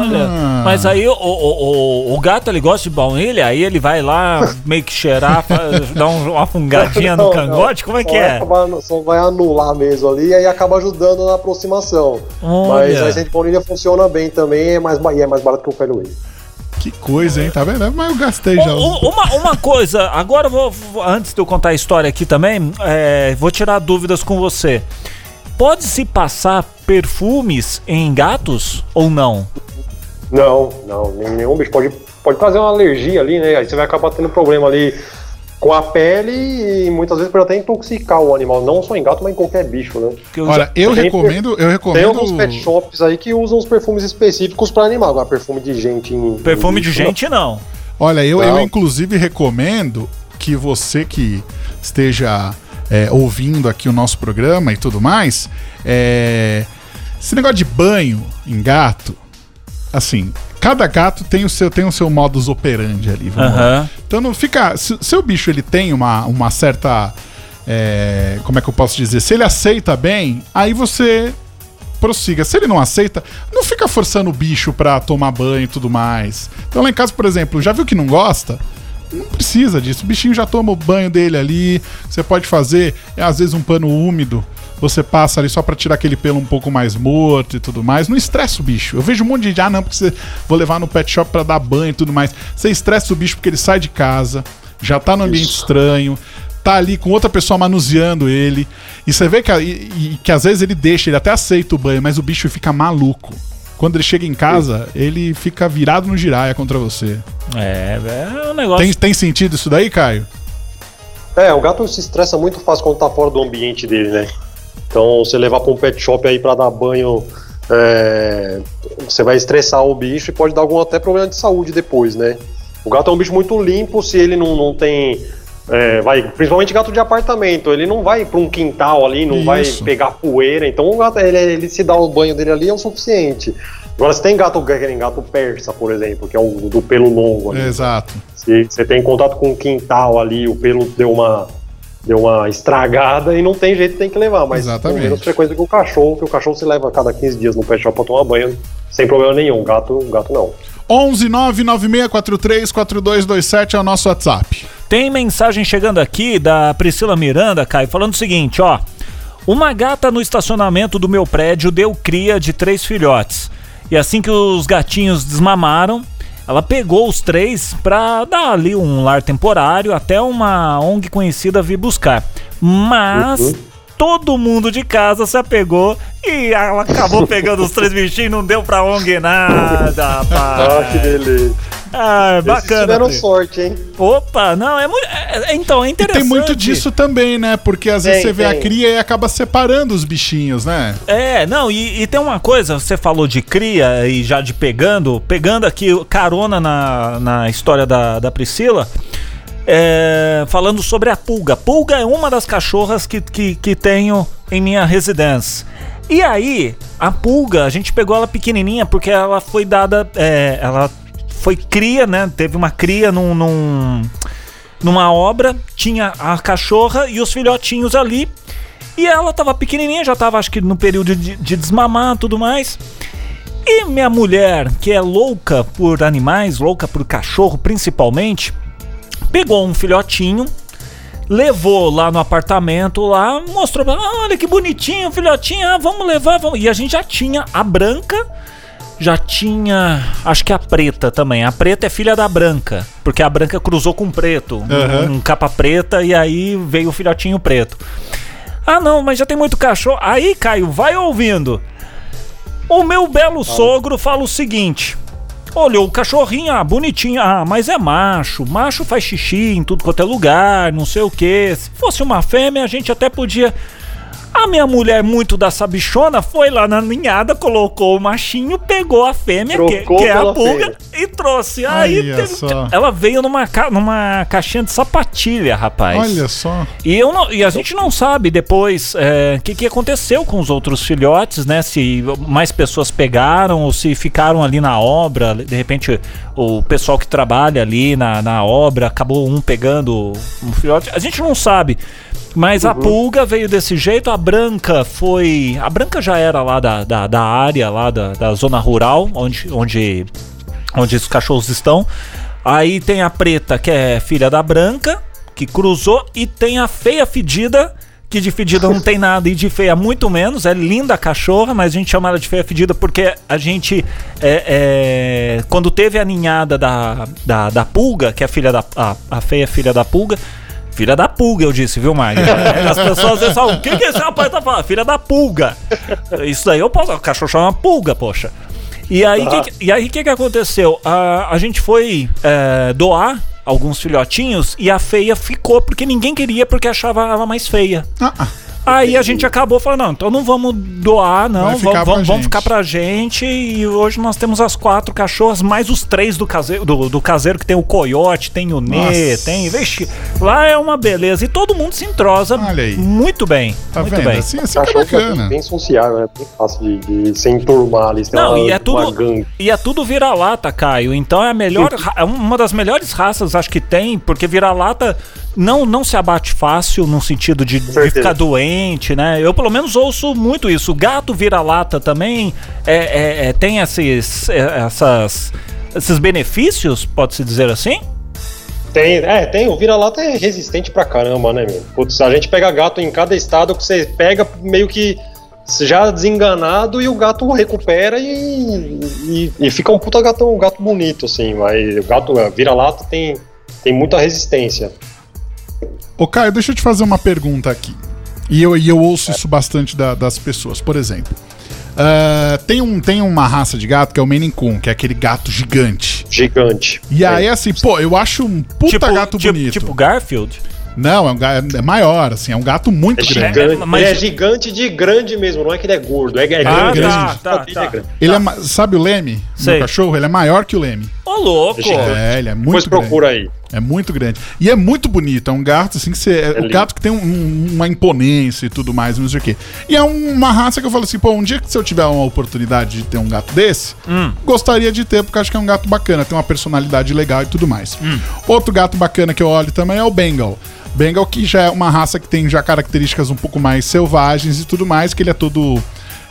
Olha, Ah. mas aí o, o, o, o gato ele gosta de baunilha, aí ele vai lá meio que cheirar, [LAUGHS] dar um- uma fungadinha no cangote, não. como é Só que vai é? acabar- só vai anular mesmo ali e aí acaba ajudando na aproximação. Mas Olha. a essência de baunilha funciona bem também é mais, e é mais barato que o Fairway. Que coisa, hein? Tá vendo? Mas eu gastei já. uma, uma coisa, agora vou- antes de eu contar a história aqui também, é, vou tirar dúvidas com você. Pode-se passar perfumes em gatos ou não? Não, não, nem- nenhum bicho. Pode, pode trazer uma alergia ali, né? Aí você vai acabar tendo problema ali com a pele e muitas vezes pode até intoxicar o animal, não só em gato, mas em qualquer bicho, né? Eu Olha, eu Tem- recomendo. Eu Tem recomendo. alguns pet shops aí que usam os perfumes específicos para animal, agora perfume de gente em. Perfume em de bicho, gente não. Olha, eu, eu Não. inclusive recomendo que você que esteja é, ouvindo aqui o nosso programa e tudo mais, é, esse negócio de banho em gato, assim, cada gato tem o seu, tem o seu modus operandi ali. vamos lá. Aham. Então não fica. Se seu bicho ele tem uma, uma certa. é, como é que eu posso dizer? Se ele aceita bem, aí você prossiga. Se ele não aceita, não fica forçando o bicho pra tomar banho e tudo mais. Então lá em casa, por exemplo, já viu que não gosta? Não precisa disso. O bichinho já toma o banho dele ali. Você pode fazer, é, às vezes, um pano úmido. Você passa ali só pra tirar aquele pelo um pouco mais morto e tudo mais. Não estressa o bicho. Eu vejo um monte de gente, ah, não, porque você vou levar no pet shop pra dar banho e tudo mais. Você estressa o bicho porque ele sai de casa, já tá no ambiente estranho, tá ali com outra pessoa manuseando ele. E você vê que, e- e que às vezes ele deixa, ele até aceita o banho, mas o bicho fica maluco. Quando ele chega em casa, ele fica virado no giraia contra você. É, é um negócio. Tem, tem sentido isso daí, Caio? É, o gato se estressa muito fácil quando tá fora do ambiente dele, né? Então, você levar pra um pet shop aí pra dar banho, é, você vai estressar o bicho e pode dar algum até problema de saúde depois, né? O gato é um bicho muito limpo se ele não, não tem. é, vai, principalmente gato de apartamento, ele não vai pra um quintal ali, não vai Isso. pegar poeira, então o gato, ele, ele se dá o banho dele ali é o suficiente. Agora, se tem gato, gato persa, por exemplo, que é o do pelo longo ali, Exato. se você tem contato com o quintal ali, o pelo deu uma, deu uma estragada e não tem jeito, tem que levar. Mas Exatamente. menos frequência que o cachorro, que o cachorro se leva a cada 15 dias no pet shop pra tomar banho, sem problema nenhum. Gato, gato não. 11 99643 4227 é o nosso WhatsApp. Tem mensagem chegando aqui da Priscila Miranda, Caio, falando o seguinte, ó. Uma gata no estacionamento do meu prédio deu cria de três filhotes. E assim que os gatinhos desmamaram, ela pegou os três pra dar ali um lar temporário até uma ONG conhecida vir buscar. Mas todo mundo de casa se apegou e ela acabou [LAUGHS] pegando os três bichinhos e não deu pra ONG nada, Ah, que rapaz. beleza. Ah, bacana. tiveram Pri. sorte, hein? Opa, não, é muito. é- é- então, é E interessante. tem muito disso também, né? Porque às vezes Tem, você vê a tem. cria e acaba separando os bichinhos, né? É, não, e, e tem uma coisa, você falou de cria e já de pegando, pegando aqui carona na, na história da, da Priscila, é, falando sobre a pulga. Pulga é uma das cachorras que, que, que tenho em minha residência. E aí, a pulga, a gente pegou ela pequenininha porque ela foi dada, é, ela foi cria, né? Teve uma cria num, num numa obra, tinha a cachorra e os filhotinhos ali. E ela tava pequenininha, já tava acho que no período de, de desmamar tudo mais. E minha mulher, que é louca por animais, louca por cachorro principalmente, pegou um filhotinho, levou lá no apartamento, lá, mostrou "Ah, olha que bonitinho, filhotinho, ah, vamos levar, vamos. E a gente já tinha a branca, já tinha, acho que a preta também. A preta é filha da branca, porque a branca cruzou com o preto, um- Aham. um, capa preta e aí veio o filhotinho preto. Ah, não, mas já tem muito cachorro. Aí, Caio, vai ouvindo. O meu belo sogro fala o seguinte: Olhou o cachorrinho, ah, bonitinho, ah, mas é macho. Macho faz xixi em tudo quanto é lugar, não sei o que. Se fosse uma fêmea, a gente até podia. A minha mulher, muito da sabichona, foi lá na ninhada, colocou o machinho, pegou a fêmea, que, Trocou que é a pulga, e trouxe. Aí teve- só. ela veio numa, ca- numa caixinha de sapatilha, rapaz. Olha só. E, eu não- e a gente não sabe depois é, o que, que aconteceu com os outros filhotes, né? Se mais pessoas pegaram ou se ficaram ali na obra. De repente, o pessoal que trabalha ali na, na obra acabou um pegando um filhote. A gente não sabe. Mas a pulga veio desse jeito, a branca foi. A branca já era lá da, da, da área, lá da, da zona rural, onde, onde, onde os cachorros estão. Aí tem a preta, que é filha da branca, que cruzou, e tem a feia fedida, que de fedida não tem nada e de feia muito menos. É linda a cachorra, mas a gente chama ela de feia fedida porque a gente. é, é, quando teve a ninhada da, da, da pulga, que é a filha da. A, a feia filha da pulga. Filha da pulga, eu disse, viu, Mário? [LAUGHS] As pessoas falam, o que, que esse rapaz tá falando? Filha da pulga. Isso daí eu posso. O cachorro chama pulga, poxa. E aí, Tá. que, e aí, o que, que aconteceu? A, a gente foi é, doar alguns filhotinhos e a feia ficou porque ninguém queria porque achava ela mais feia. Ah, ah. Aí a gente acabou falando, não, então não vamos doar, não, Vai ficar vamos, vamos, vamos gente. ficar pra gente. E hoje nós temos as quatro cachorras, mais os três do caseiro, do, do caseiro que tem o coiote, tem o Nê, Nossa. tem. Vixe, lá é uma beleza. E todo mundo se entrosa Olha aí. muito bem. Tá muito vendo? bem. Assim, assim que é Cachorro é bacana. bem sociável, né? Bem fácil de, de se enturmar ali. Não, uma- e é uma tudo, gangue. e é tudo vira-lata, Caio. Então é a melhor, é uma das melhores raças, acho que tem, porque vira-lata não, não se abate fácil no sentido de, de ficar doente, né? Eu pelo menos ouço muito isso. O gato vira-lata também é, é- é- tem esses, é, essas, esses benefícios, pode-se dizer assim? Tem, é, tem. O vira-lata é resistente pra caramba, né, meu? Putz, a gente pega gato em cada estado que você pega meio que já desenganado e o gato recupera e, e, e fica um puta gato, um gato bonito, assim. Mas o gato vira-lata tem, tem muita resistência. Ô, Caio, deixa eu te fazer uma pergunta aqui. E eu, e eu ouço isso bastante da- das pessoas. Por exemplo, ah, tem, um, tem uma raça de gato que é o Maine Coon, que é aquele gato gigante. Gigante. E aí, assim, pô, eu acho um puta gato tipo, bonito. tipo Garfield? Não, é, um, é maior, assim, é um gato muito É grande. gigante. mas- Ele é gigante de grande mesmo, não é que ele é gordo, é, é Ah, grande. tá, tá, Ele tá. é grande. Ele é, ma- sabe o Leme? Sei. Meu cachorro? Ele é maior que o Leme. Ô, louco! Gigante. É, ele é Depois muito grande. procura aí. É muito grande. E é muito bonito. É um gato, assim, que você. É, o lindo. gato que tem um- um- uma imponência e tudo mais, não sei o quê. E é uma raça que eu falo assim, pô, um dia que se eu tiver uma oportunidade de ter um gato desse, gostaria de ter, porque acho que é um gato bacana, tem uma personalidade legal e tudo mais. Outro gato bacana que eu olho também é o Bengal. Bengal, que já é uma raça que tem já características um pouco mais selvagens e tudo mais, que ele é todo.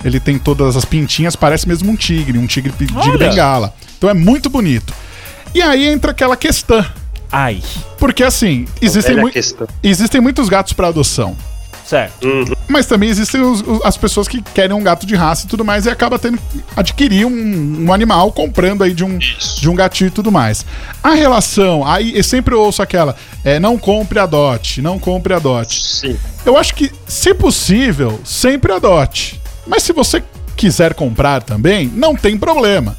Ele tem todas as pintinhas, parece mesmo um tigre, um tigre de bengala. Então é muito bonito. E aí entra aquela questão. Ai, Porque assim, existem, questão. existem muitos gatos para adoção. certo. Mas também existem os- os- as pessoas que querem um gato de raça e tudo mais e acaba tendo que adquirir um, um animal comprando aí de um, de um gatinho e tudo mais. A relação, aí eu sempre ouço aquela, é, não compre, adote, não compre, adote. Sim. Eu acho que, se possível, sempre adote. Mas se você quiser comprar também, não tem problema.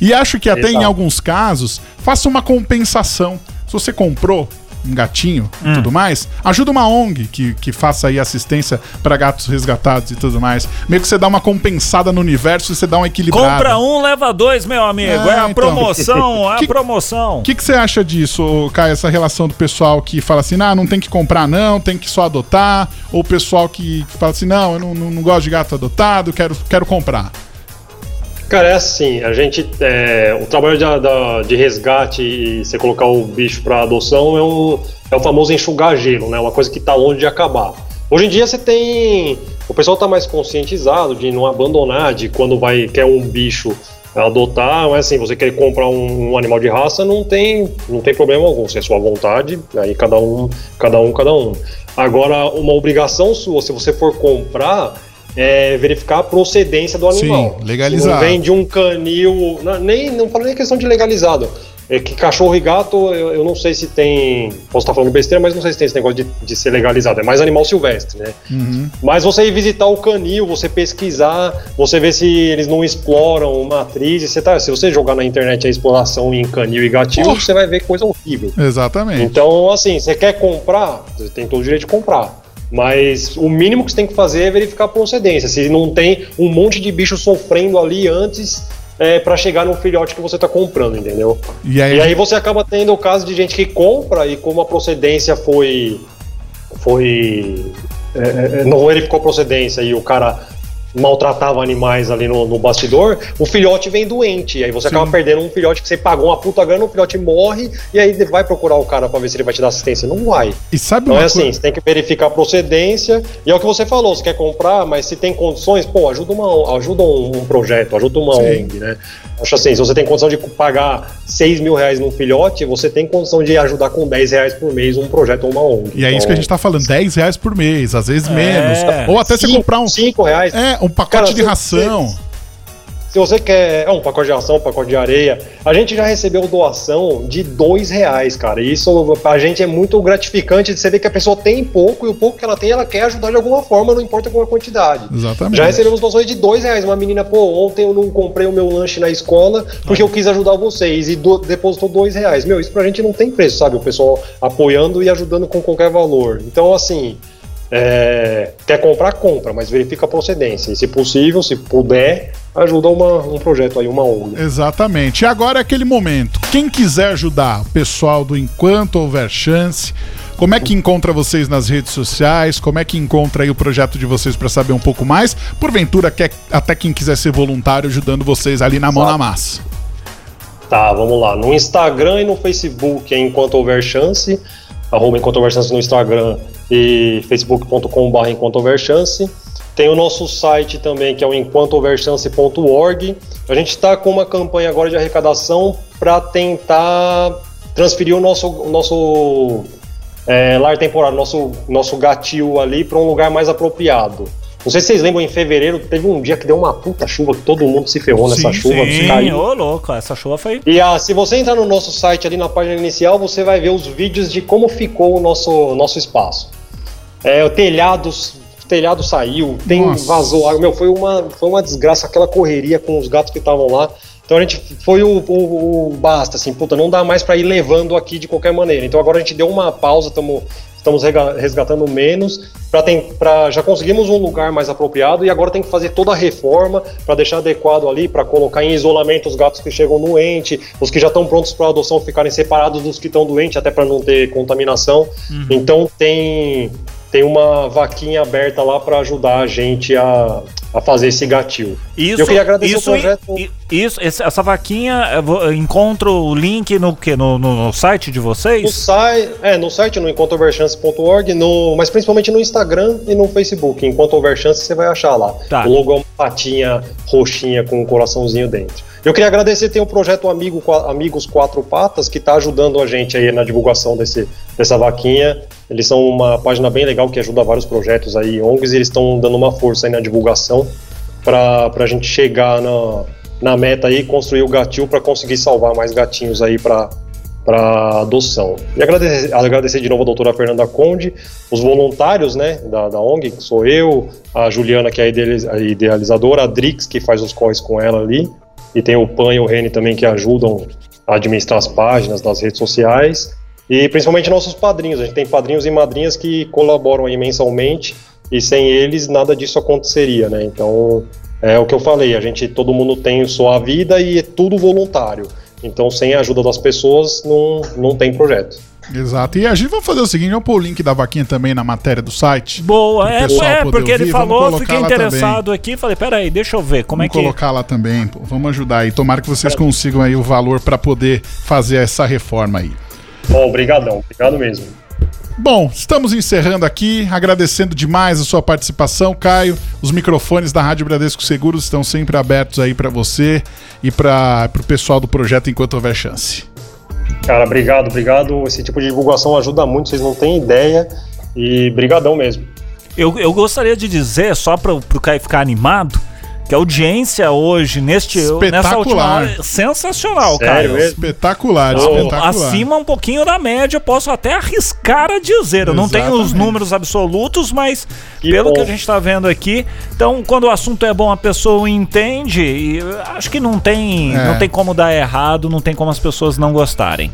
E acho que até em Exato. alguns casos, faça uma compensação. Se você comprou um gatinho e tudo mais, ajuda uma ONG que, que faça aí assistência para gatos resgatados e tudo mais. Meio que você dá uma compensada no universo e você dá uma equilibrada. Compra um, leva dois, meu amigo. É, É, a então. promoção, [LAUGHS] é a Que- promoção. O que, que você acha disso, Caio, essa relação do pessoal que fala assim, ah, não tem que comprar não, tem que só adotar, ou o pessoal que fala assim, não, eu não, não, não gosto de gato adotado, quero, quero comprar. Cara, é assim, a gente. é, o trabalho de, de resgate e você colocar o bicho para adoção é, um, é o famoso enxugar gelo, né? Uma coisa que tá longe de acabar. Hoje em dia você tem. O pessoal tá mais conscientizado de não abandonar, de quando vai quer um bicho adotar, mas assim, você quer comprar um, um animal de raça, não tem, não tem problema algum, se é sua vontade, aí cada um, cada um, cada um. Agora, uma obrigação sua, se você for comprar, é verificar a procedência do Sim, animal. legalizado. Não vem de um canil. não- nem, não falo nem questão de legalizado. é que cachorro e gato, eu, eu não sei se tem. Posso estar falando besteira, mas não sei se tem esse negócio de, de ser legalizado. É mais animal silvestre, né? Mas você ir visitar o canil, você pesquisar, você ver se eles não exploram matrizes. Você tá, se você jogar na internet a exploração em canil e gatinho, você vai ver coisa horrível. Exatamente. Então, assim, você quer comprar, você tem todo o direito de comprar. Mas o mínimo que você tem que fazer é verificar a procedência. Se não tem um monte de bicho sofrendo ali antes é, para chegar no filhote que você está comprando, entendeu? E aí, E aí você acaba tendo o caso de gente que compra e como a procedência foi. foi. é, é, não verificou a procedência e o cara maltratava animais ali no, no bastidor, o filhote vem doente. E aí você Sim. acaba perdendo um filhote que você pagou uma puta grana, o filhote morre, e aí vai procurar o cara pra ver se ele vai te dar assistência. Não vai. e sabe Então é assim, coisa? você tem que verificar a procedência, e é o que você falou, você quer comprar, mas se tem condições, pô, ajuda, uma, ajuda um, um projeto, ajuda uma Sim. ONG, né? Acho assim, se você tem condição de pagar 6 mil reais num filhote, você tem condição de ajudar com 10 reais por mês um projeto ou uma ONG. E é isso que a gente tá falando, 10 reais por mês, às vezes É. menos. Ou até você comprar um. 5 reais. É, um pacote Cara, de ração. Se você quer é, um pacote de ração, um pacote de areia, a gente já recebeu doação de dois reais, cara. E isso pra gente é muito gratificante de você ver que a pessoa tem pouco e o pouco que ela tem, ela quer ajudar de alguma forma, não importa qual a quantidade. Exatamente. Já recebemos doações de dois reais. Uma menina, pô, ontem eu não comprei o meu lanche na escola porque eu quis ajudar vocês e do- depositou dois reais. Meu, isso pra gente não tem preço, sabe? O pessoal apoiando e ajudando com qualquer valor. Então, assim, é, quer comprar, compra, mas verifica a procedência. E se possível, se puder, ajuda uma- um projeto aí, uma ONG. Exatamente. E agora é aquele momento. Quem quiser ajudar o pessoal do Enquanto Houver Chance, como é que encontra vocês nas redes sociais? Como é que encontra aí o projeto de vocês para saber um pouco mais? Porventura, quer, até quem quiser ser voluntário ajudando vocês ali na mão na massa. Tá, vamos lá. No Instagram e no Facebook é Enquanto Houver Chance, arroba Enquanto Houver Chance no Instagram e facebook.com.br Enquanto Houver Chance. Tem o nosso site também, que é o enquantohouverchance.org. A gente está com uma campanha agora de arrecadação para tentar transferir o nosso, o nosso é, lar temporário, nosso, nosso gatil ali para um lugar mais apropriado. Não sei se vocês lembram, em fevereiro teve um dia que deu uma puta chuva, que todo mundo se ferrou nessa Sim, chuva, Sim, caiu. ô louco, essa chuva foi. E ah, se você entrar no nosso site ali na página inicial, você vai ver os vídeos de como ficou o nosso, nosso espaço. É, o telhado, o telhado saiu, tem Nossa. vazou água. Meu, foi uma, foi uma desgraça aquela correria com os gatos que estavam lá. Então a gente foi o, o- o basta, assim, puta, não dá mais pra ir levando aqui de qualquer maneira. Então agora a gente deu uma pausa, tamo, estamos resgatando menos, pra, já conseguimos um lugar mais apropriado e agora tem que fazer toda a reforma para deixar adequado ali, para colocar em isolamento os gatos que chegam doentes, os que já estão prontos para adoção ficarem separados dos que estão doentes, até para não ter contaminação. Então tem tem uma vaquinha aberta lá para ajudar a gente a, a fazer esse gatil. Isso, Eu queria agradecer isso, o projeto. i- Isso, essa vaquinha, encontro o link no, quê? no, no, no site de No vocês? site, é, no site, no enquantohouverchance.org, no, mas principalmente no Instagram e no Facebook. Enquanto houver chance, você vai achar lá. Tá. O logo é uma patinha roxinha com um coraçãozinho dentro. Eu queria agradecer, tem o projeto Amigo, Amigos Quatro Patas, que está ajudando a gente aí na divulgação desse, dessa vaquinha. Eles são uma página bem legal que ajuda vários projetos aí, ONGs, e eles estão dando uma força aí na divulgação para a gente chegar na, na meta aí, construir o gatil para conseguir salvar mais gatinhos aí para para adoção. E agradecer, agradecer de novo a doutora Fernanda Conde, os voluntários né, da, da ONG, que sou eu, a Juliana, que é a idealiz- a idealizadora, a Drix, que faz os corres com ela ali, e tem o Pan e o Rene também, que ajudam a administrar as páginas das redes sociais, e principalmente nossos padrinhos. A gente tem padrinhos e madrinhas que colaboram aí mensalmente, e sem eles nada disso aconteceria, né? Então, é o que eu falei, a gente, todo mundo tem sua vida e é tudo voluntário. Então, sem a ajuda das pessoas, não, não tem projeto. Exato. E a gente vai fazer o seguinte, vamos pôr o link da vaquinha também na matéria do site. Boa, é, é porque ele ouvir, vamos falou, fiquei interessado aqui, falei, peraí, deixa eu ver como Vamos é que... colocar lá também, pô. vamos ajudar aí. Tomara que vocês consigam aí o valor para poder fazer essa reforma aí. Bom, obrigadão, obrigado mesmo. Bom, estamos encerrando aqui, agradecendo demais a sua participação, Caio. Os microfones da Rádio Bradesco Seguros estão sempre abertos aí para você e para o pessoal do projeto enquanto houver chance. Cara, obrigado, obrigado. Esse tipo de divulgação ajuda muito, vocês não têm ideia. E brigadão mesmo. Eu, eu gostaria de dizer, só para o Caio ficar animado, que a audiência hoje, neste, nessa última hora, sensacional, Sério cara. Espetacular, Oh, espetacular. Acima um pouquinho da média, posso até arriscar a dizer. Eu não tenho os Exatamente. números absolutos, mas Que pelo bom. que a gente tá vendo aqui, então quando o assunto é bom, a pessoa entende e acho que não tem, É. não tem como dar errado, não tem como as pessoas não gostarem.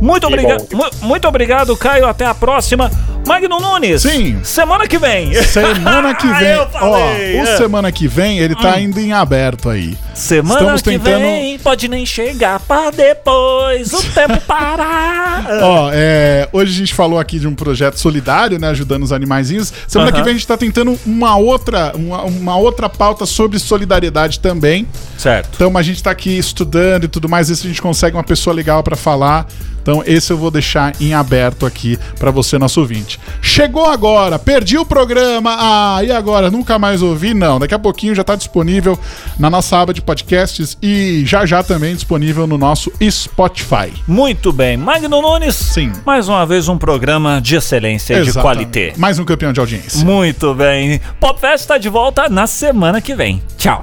Muito obrigado, muito obrigado, Caio. Até a próxima. Magno Nunes. Sim. Semana que vem. Semana que [LAUGHS] vem. Eu falei, Ó, o semana que vem ele tá ainda em aberto aí. Semana Estamos que tentando- vem pode nem chegar pra depois o tempo [LAUGHS] parar. Ó, é, hoje a gente falou aqui de um projeto solidário, né? Ajudando os animaizinhos. Semana Aham. que vem a gente tá tentando uma outra, uma, uma outra pauta sobre solidariedade também. certo. Então a gente tá aqui estudando e tudo mais, ver se a gente consegue uma pessoa legal pra falar. Então esse eu vou deixar em aberto aqui pra você, nosso ouvinte. Chegou agora, perdi o programa. Ah, e agora? Nunca mais ouvi? Não, daqui a pouquinho já tá disponível na nossa aba de podcasts e já já também disponível no nosso Spotify. Muito bem. Magno Nunes. Sim. Mais uma vez um programa de excelência e de qualité. Mais um campeão de audiência. Muito bem. Popfest está de volta na semana que vem. Tchau.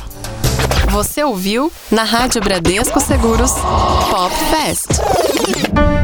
Você ouviu na Rádio Bradesco Seguros Pop Fest.